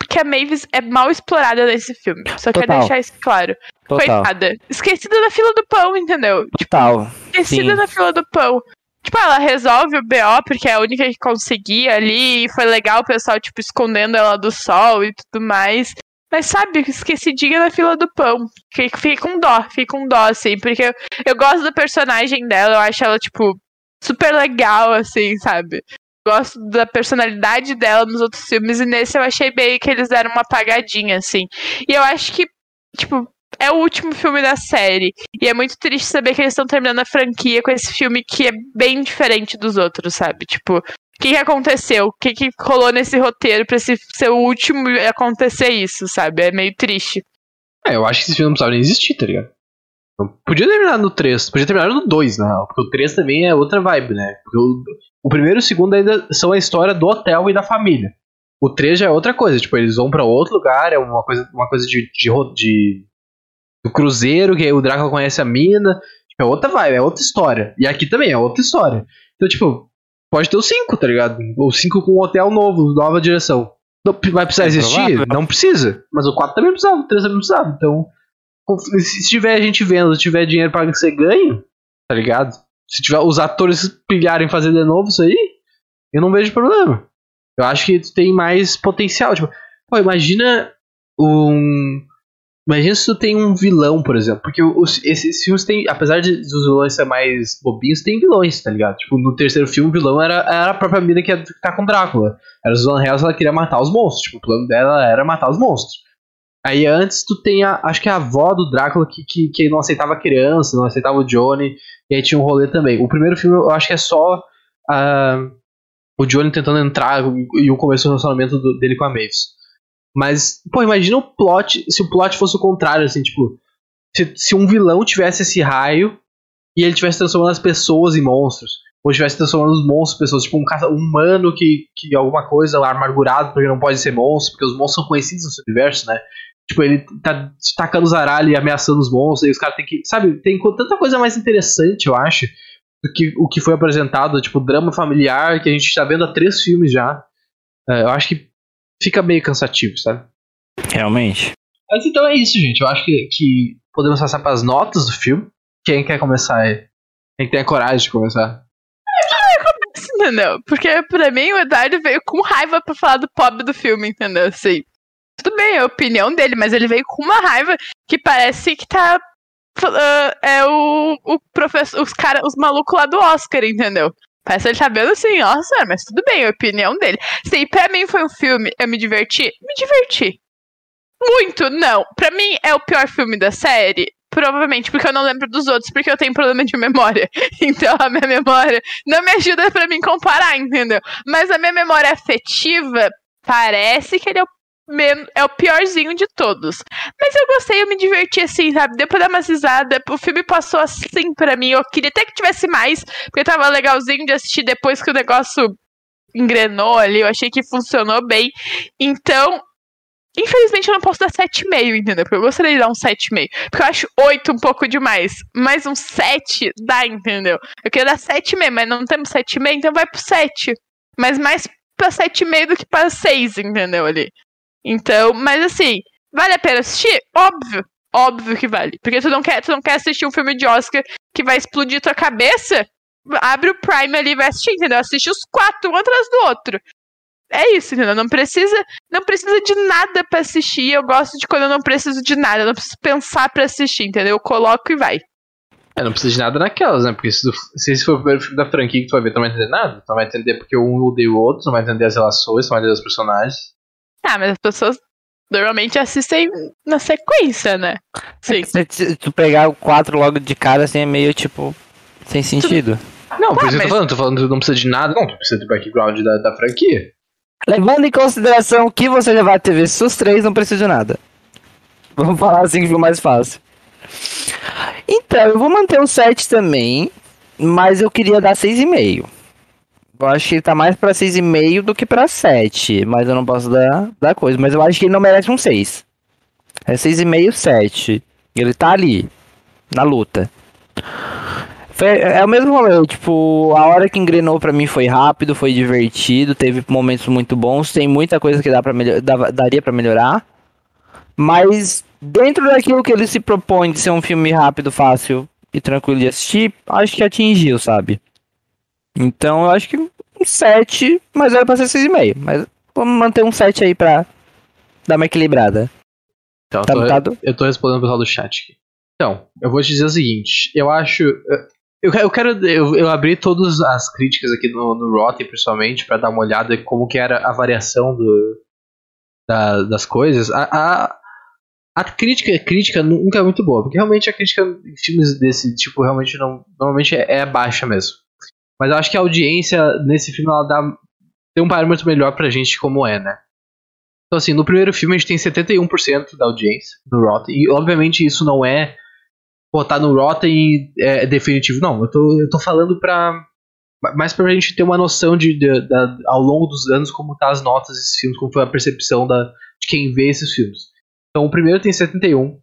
que a Mavis é mal explorada nesse filme. Só quero deixar isso claro. Total. Coitada. Esquecida na fila do pão, entendeu? Total. Esquecida Sim. na fila do pão. Tipo, ela resolve o BO porque é a única que conseguia ali. E foi legal o pessoal, tipo, escondendo ela do sol e tudo mais. Mas sabe, esquecidinha na fila do pão. Fica, com dó, fica com dó, assim. Porque eu, eu gosto do personagem dela, eu acho ela, tipo, super legal, assim, sabe? Gosto da personalidade dela nos outros filmes. E nesse eu achei bem que eles deram uma apagadinha, assim. E eu acho que, tipo, é o último filme da série. E é muito triste saber que eles estão terminando a franquia com esse filme que é bem diferente dos outros, sabe? Tipo, o que, que aconteceu? O que, que rolou nesse roteiro pra esse ser o último acontecer isso, sabe? É meio triste. É, eu acho que esse filme não precisava nem existir, tá ligado? Podia terminar no 3, podia terminar no 2, na real, porque o 3 também é outra vibe, né? Porque o, o primeiro e o segundo ainda são a história do hotel e da família. O 3 já é outra coisa, tipo, eles vão pra outro lugar, é uma coisa, uma coisa de, de, de- do cruzeiro, que aí o Drácula conhece a mina, tipo, é outra vibe, é outra história. E aqui também é outra história. Então, tipo, pode ter o 5, tá ligado? O 5 com um hotel novo, nova direção. Não, vai precisar É existir? provável. Não precisa. Mas o 4 também precisava, o 3 também precisava. Então, se tiver gente vendo, se tiver dinheiro pra ser ganho, tá ligado? Se tiver os atores pilharem fazer de novo isso aí, eu não vejo problema. Eu acho que tem mais potencial. Tipo, pô, imagina um. Imagina se tu tem um vilão, por exemplo. Porque os, esses filmes têm. Apesar de dos vilões ser mais bobinhos, tem vilões, tá ligado? Tipo, no terceiro filme, o vilão era, era a própria mina que ficar com Drácula. Era os Van Helsing, ela queria matar os monstros. Tipo, o plano dela era matar os monstros. Aí antes tu tem a. Acho que a avó do Drácula que, que, que não aceitava criança, não aceitava o Johnny. E aí tinha um rolê também. O primeiro filme eu acho que é só ah, o Johnny tentando entrar e o começo do relacionamento do- dele com a Mavis. Mas, pô, imagina o plot, se o plot fosse o contrário, assim, tipo, se, se um vilão tivesse esse raio e ele tivesse transformando as pessoas em monstros, ou tivesse transformando os monstros pessoas, tipo um, caça- um humano que, que alguma coisa amargurado porque não pode ser monstro, porque os monstros são conhecidos no universo, né? Tipo, ele tá tacando os aralhos e ameaçando os monstros, e os caras têm que. Sabe, tem tanta coisa mais interessante, eu acho, do que o que foi apresentado, tipo, drama familiar, que a gente tá vendo há três filmes já. É, eu acho que fica meio cansativo, sabe? Realmente. Mas então é isso, gente. Eu acho que, que podemos passar para as notas do filme. Quem quer começar aí? Quem tem a coragem de começar? Entendeu? Porque pra mim o Eduardo veio com raiva pra falar do pobre do filme, entendeu? Assim, tudo bem, é a opinião dele, mas ele veio com uma raiva que parece que tá. ah, é o, o professor, os cara, os malucos lá do Oscar, entendeu? Parece ele vendo assim, nossa, mas tudo bem, é a opinião dele. Sim, pra mim foi um filme, eu me diverti? Me diverti. Muito, não. Pra mim é o pior filme da série. Provavelmente, porque eu não lembro dos outros, porque eu tenho problema de memória. Então a minha memória não me ajuda pra mim comparar, entendeu? Mas a minha memória afetiva parece que ele é o, é o piorzinho de todos. Mas eu gostei, eu me diverti assim, sabe? Deu pra dar uma risada. O filme passou assim pra mim. Eu queria até que tivesse mais, porque tava legalzinho de assistir depois que o negócio engrenou ali. Eu achei que funcionou bem. Então, Infelizmente eu não posso dar 7,5, entendeu? Porque eu gostaria de dar um 7,5. Porque eu acho 8 um pouco demais. Mas um 7 dá, entendeu? Eu queria dar 7,5, mas não temos 7,5, então vai pro 7. Mas mais pra 7,5 do que pra 6, entendeu? Ali. Então, mas assim, vale a pena assistir? Óbvio. Óbvio que vale. Porque tu não quer, tu não quer assistir um filme de Oscar que vai explodir tua cabeça? Abre o Prime ali e vai assistir, entendeu? Assiste os quatro, um atrás do outro. É isso, entendeu? Não precisa, não precisa de nada para assistir. Eu gosto de quando eu não preciso de nada, eu não preciso pensar para assistir, entendeu? Eu coloco e vai. É, não precisa de nada naquelas, né? Porque se, se esse for o primeiro filme da franquia que tu vai ver, tu não vai entender nada. Tu não vai entender porque um odeia o outro, tu não vai entender as relações, tu não vai entender os personagens. Ah, mas as pessoas normalmente assistem na sequência, né? Sim. Se tu pegar o 4 logo de cara, assim, é meio tipo. sem sentido. Não, por Tá, isso que eu tô falando, tô falando que tu não precisa de nada, não, tu precisa do background da, da franquia. Levando em consideração que você já vai ter visto os três, não precisa de nada. Vamos falar assim que ficou mais fácil. Então, eu vou manter um 7 também, mas eu queria dar 6,5. Eu acho que ele tá mais pra 6,5 do que pra 7, mas eu não posso dar, dar coisa. Mas eu acho que ele não merece um 6. É 6,5, 7. Ele tá ali, na luta. Foi- é o mesmo rolê, tipo, a hora que engrenou pra mim foi rápido, foi divertido, teve momentos muito bons, tem muita coisa que dá pra melhor, dava- daria pra melhorar. Mas dentro daquilo que ele se propõe de ser um filme rápido, fácil e tranquilo de assistir, acho que atingiu, sabe? Então eu acho que um 7, mas era pra ser 6,5. Mas vamos manter um 7 aí pra dar uma equilibrada. Então, Tá eu, tô, mutado? eu tô respondendo o pessoal do chat aqui. Então, eu vou te dizer o seguinte, eu acho. Eu, eu quero. Eu, eu abri todas as críticas aqui no, no Rotten, principalmente, pra dar uma olhada em como que era a variação do, da- das coisas. A, a, a crítica, a crítica nunca é muito boa, porque realmente a crítica em filmes desse tipo realmente não. Normalmente é, é baixa mesmo. Mas eu acho que a audiência nesse filme ela dá. Tem um parâmetro melhor pra gente de como é, né? Então, assim, no primeiro filme a gente tem 71% da audiência no Rotten. E, obviamente, isso não é botar no Rotten e é definitivo. Não, eu tô, eu tô falando pra. Mais pra gente ter uma noção de, de- da- ao longo dos anos como tá as notas desses filmes, como foi a percepção da, de quem vê esses filmes. Então, o primeiro tem 71,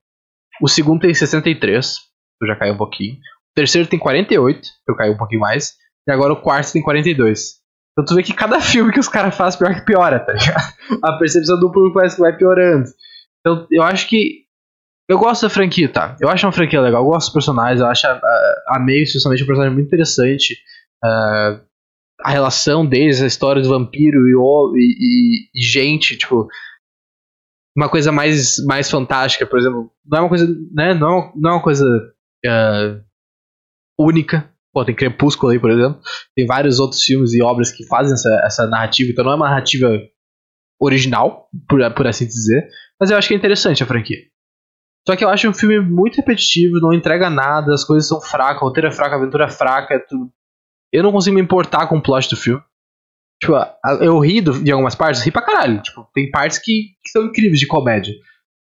o segundo tem 63, eu já caí um pouquinho. O terceiro tem 48, eu caí um pouquinho mais. E agora o quarto tem 42. Então tu vê que cada filme que os caras fazem pior que piora, tá ligado? a percepção do público parece que vai piorando. Então, eu acho que. Eu gosto da franquia, tá? Eu acho uma franquia legal, eu gosto dos personagens, eu acho a, a, a May, especialmente, um personagem muito interessante. Ah, a relação deles, a história do vampiro e, e, e- gente, tipo. Uma coisa mais, mais fantástica, por exemplo. Não é uma coisa. Né, não, não é uma coisa. ah, única. Pô, tem Crepúsculo aí, por exemplo. Tem vários outros filmes e obras que fazem essa, essa narrativa, então não é uma narrativa original, por, por assim dizer. Mas eu acho que é interessante a franquia. Só que eu acho um filme muito repetitivo, não entrega nada, as coisas são fracas, o roteiro é fraco, a aventura é fraca, é tudo. Eu não consigo me importar com o plot do filme. Tipo, eu ri de algumas partes, ri pra caralho. Tipo, tem partes que, que são incríveis de comédia.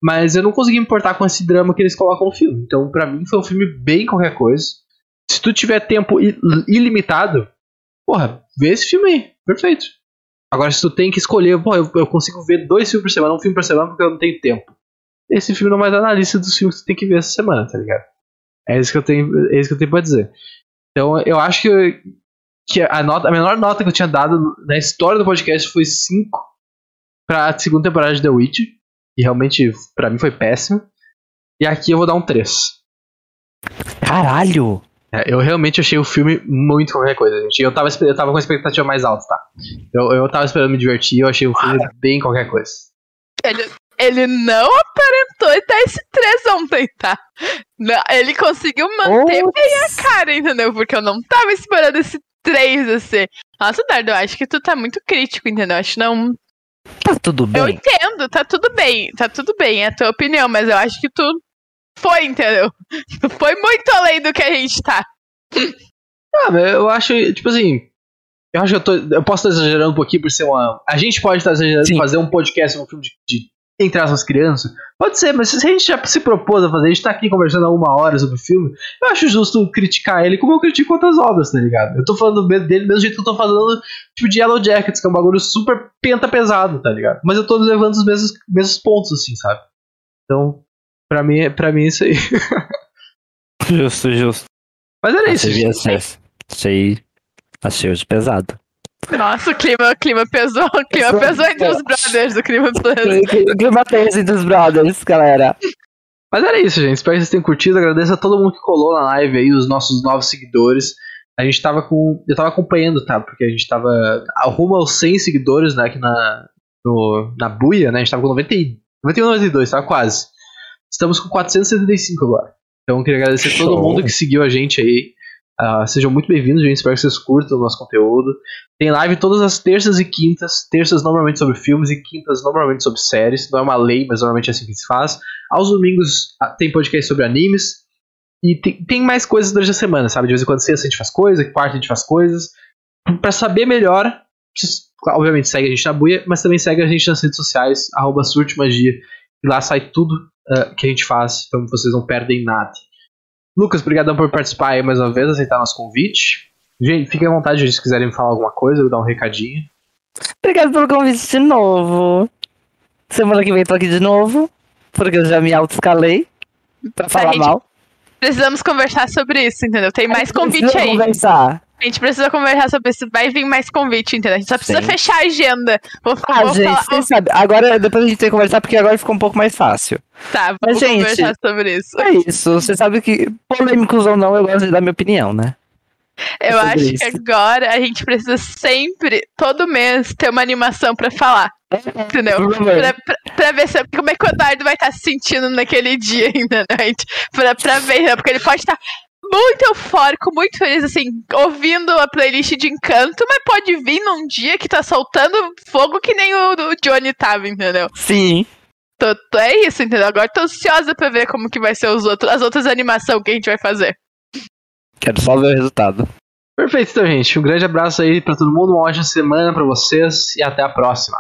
Mas eu não consegui me importar com esse drama que eles colocam no filme. Então, pra mim, foi um filme bem qualquer coisa. Se tu tiver tempo ilimitado, porra, vê esse filme aí. Perfeito. Agora, se tu tem que escolher, pô, eu, eu consigo ver dois filmes por semana, um filme por semana, porque eu não tenho tempo. Esse filme não vai estar na lista dos filmes que tu tem que ver essa semana, tá ligado? É isso que eu tenho, é isso que eu tenho pra dizer. Então, eu acho que, que a, nota, a menor nota que eu tinha dado na história do podcast foi 5 pra segunda temporada de The Witch. E realmente, pra mim, foi péssimo. E aqui eu vou dar um 3. Caralho! É, eu realmente achei o filme muito qualquer coisa, gente. Eu tava, eu tava com a expectativa mais alta, tá? Eu, eu tava esperando me divertir, eu achei o filme bem qualquer coisa. Ele, ele não aparentou dar esse 3 ontem, tá? Não, ele conseguiu manter bem a cara, entendeu? Porque eu não tava esperando esse 3 assim. Nossa, Dardo, eu acho que tu tá muito crítico, entendeu? Acho que não. Tá tudo Eu bem. entendo, tá tudo bem, tá tudo bem, é a tua opinião, mas eu acho que tu foi, entendeu? Foi muito além do que a gente tá. Ah, mas eu acho, tipo assim. Eu acho que eu tô. Eu posso estar exagerando um pouquinho por ser uma. A gente pode estar exagerando Sim. fazer um podcast, um filme de, de entre aspas crianças. Pode ser, mas se a gente já se propôs a fazer, a gente tá aqui conversando há uma hora sobre o filme, eu acho justo criticar ele como eu critico outras obras, tá ligado? Eu tô falando dele do mesmo jeito que eu tô falando, tipo, de Yellow Jackets, que é um bagulho super penta pesado, tá ligado? Mas eu tô levando os mesmos, mesmos pontos, assim, sabe? Então, pra mim, pra mim é isso aí. Justo, justo. Mas era isso. Achei. Achei hoje pesado. Nossa, o clima, o clima pesou, o clima Pesou. entre os brothers, o clima pesou. Clima tenso entre os brothers, galera. Mas era isso, gente. Espero que vocês tenham curtido. Agradeço a todo mundo que colou na live aí, os nossos novos seguidores. A gente tava com. Eu tava acompanhando, tá? Porque a gente tava. Arruma aos 100 seguidores, né? Aqui na. No, na buia, né? A gente tava com 90, e- 91, 92, tava quase. Estamos com 475 agora. Então eu queria agradecer a todo Show. mundo que seguiu a gente aí. Ah, sejam muito bem-vindos, gente. Espero que vocês curtam o nosso conteúdo. Tem live todas as terças e quintas. Terças normalmente sobre filmes e quintas normalmente sobre séries. Não é uma lei, mas normalmente é assim que se faz. Aos domingos ah, tem podcast sobre animes. E tem, tem mais coisas durante a semana, sabe? De vez em quando sexta a gente faz coisa, quarta a gente faz coisas. Pra saber melhor, obviamente segue a gente na buia, mas também segue a gente nas redes sociais, arroba surtmagia. E lá sai tudo ah, que a gente faz, então vocês não perdem nada. Lucas, obrigadão por participar aí mais uma vez, aceitar nosso convite. Gente, fiquem à vontade se quiserem falar alguma coisa ou dar um recadinho. Obrigado pelo convite de novo. Semana que vem tô aqui de novo, porque eu já me auto-escalei pra falar gente- mal. Precisamos conversar sobre isso, entendeu? Tem mais convite aí. Conversar. A gente precisa conversar sobre isso. Vai vir mais convite, entendeu? A gente só precisa Sim. fechar a agenda. Vou, Ah, vou gente, falar. vocês sabem. Agora, depois a gente tem que conversar, porque agora ficou um pouco mais fácil. Tá, Mas, vamos gente, conversar sobre isso. É isso. Você sabe que, polêmicos ou não, eu gosto de dar minha opinião, né? Eu sobre acho que isso. agora a gente precisa sempre, todo mês, ter uma animação pra falar. Entendeu? Por favor. Pra, pra, pra ver se, como é que o Eduardo vai estar se sentindo naquele dia, entendeu? A gente- Pra, pra ver, né? porque ele pode estar muito eufórico, muito feliz, assim, ouvindo a playlist de encanto, mas pode vir num dia que tá soltando fogo que nem o, o Johnny tava, entendeu? Sim. Tô- tô- é isso, entendeu? Agora tô ansiosa pra ver como que vai ser os outros, as outras animações que a gente vai fazer. Quero só ver o resultado. Perfeito, então, gente. Um grande abraço aí pra todo mundo, uma ótima semana pra vocês e até a próxima.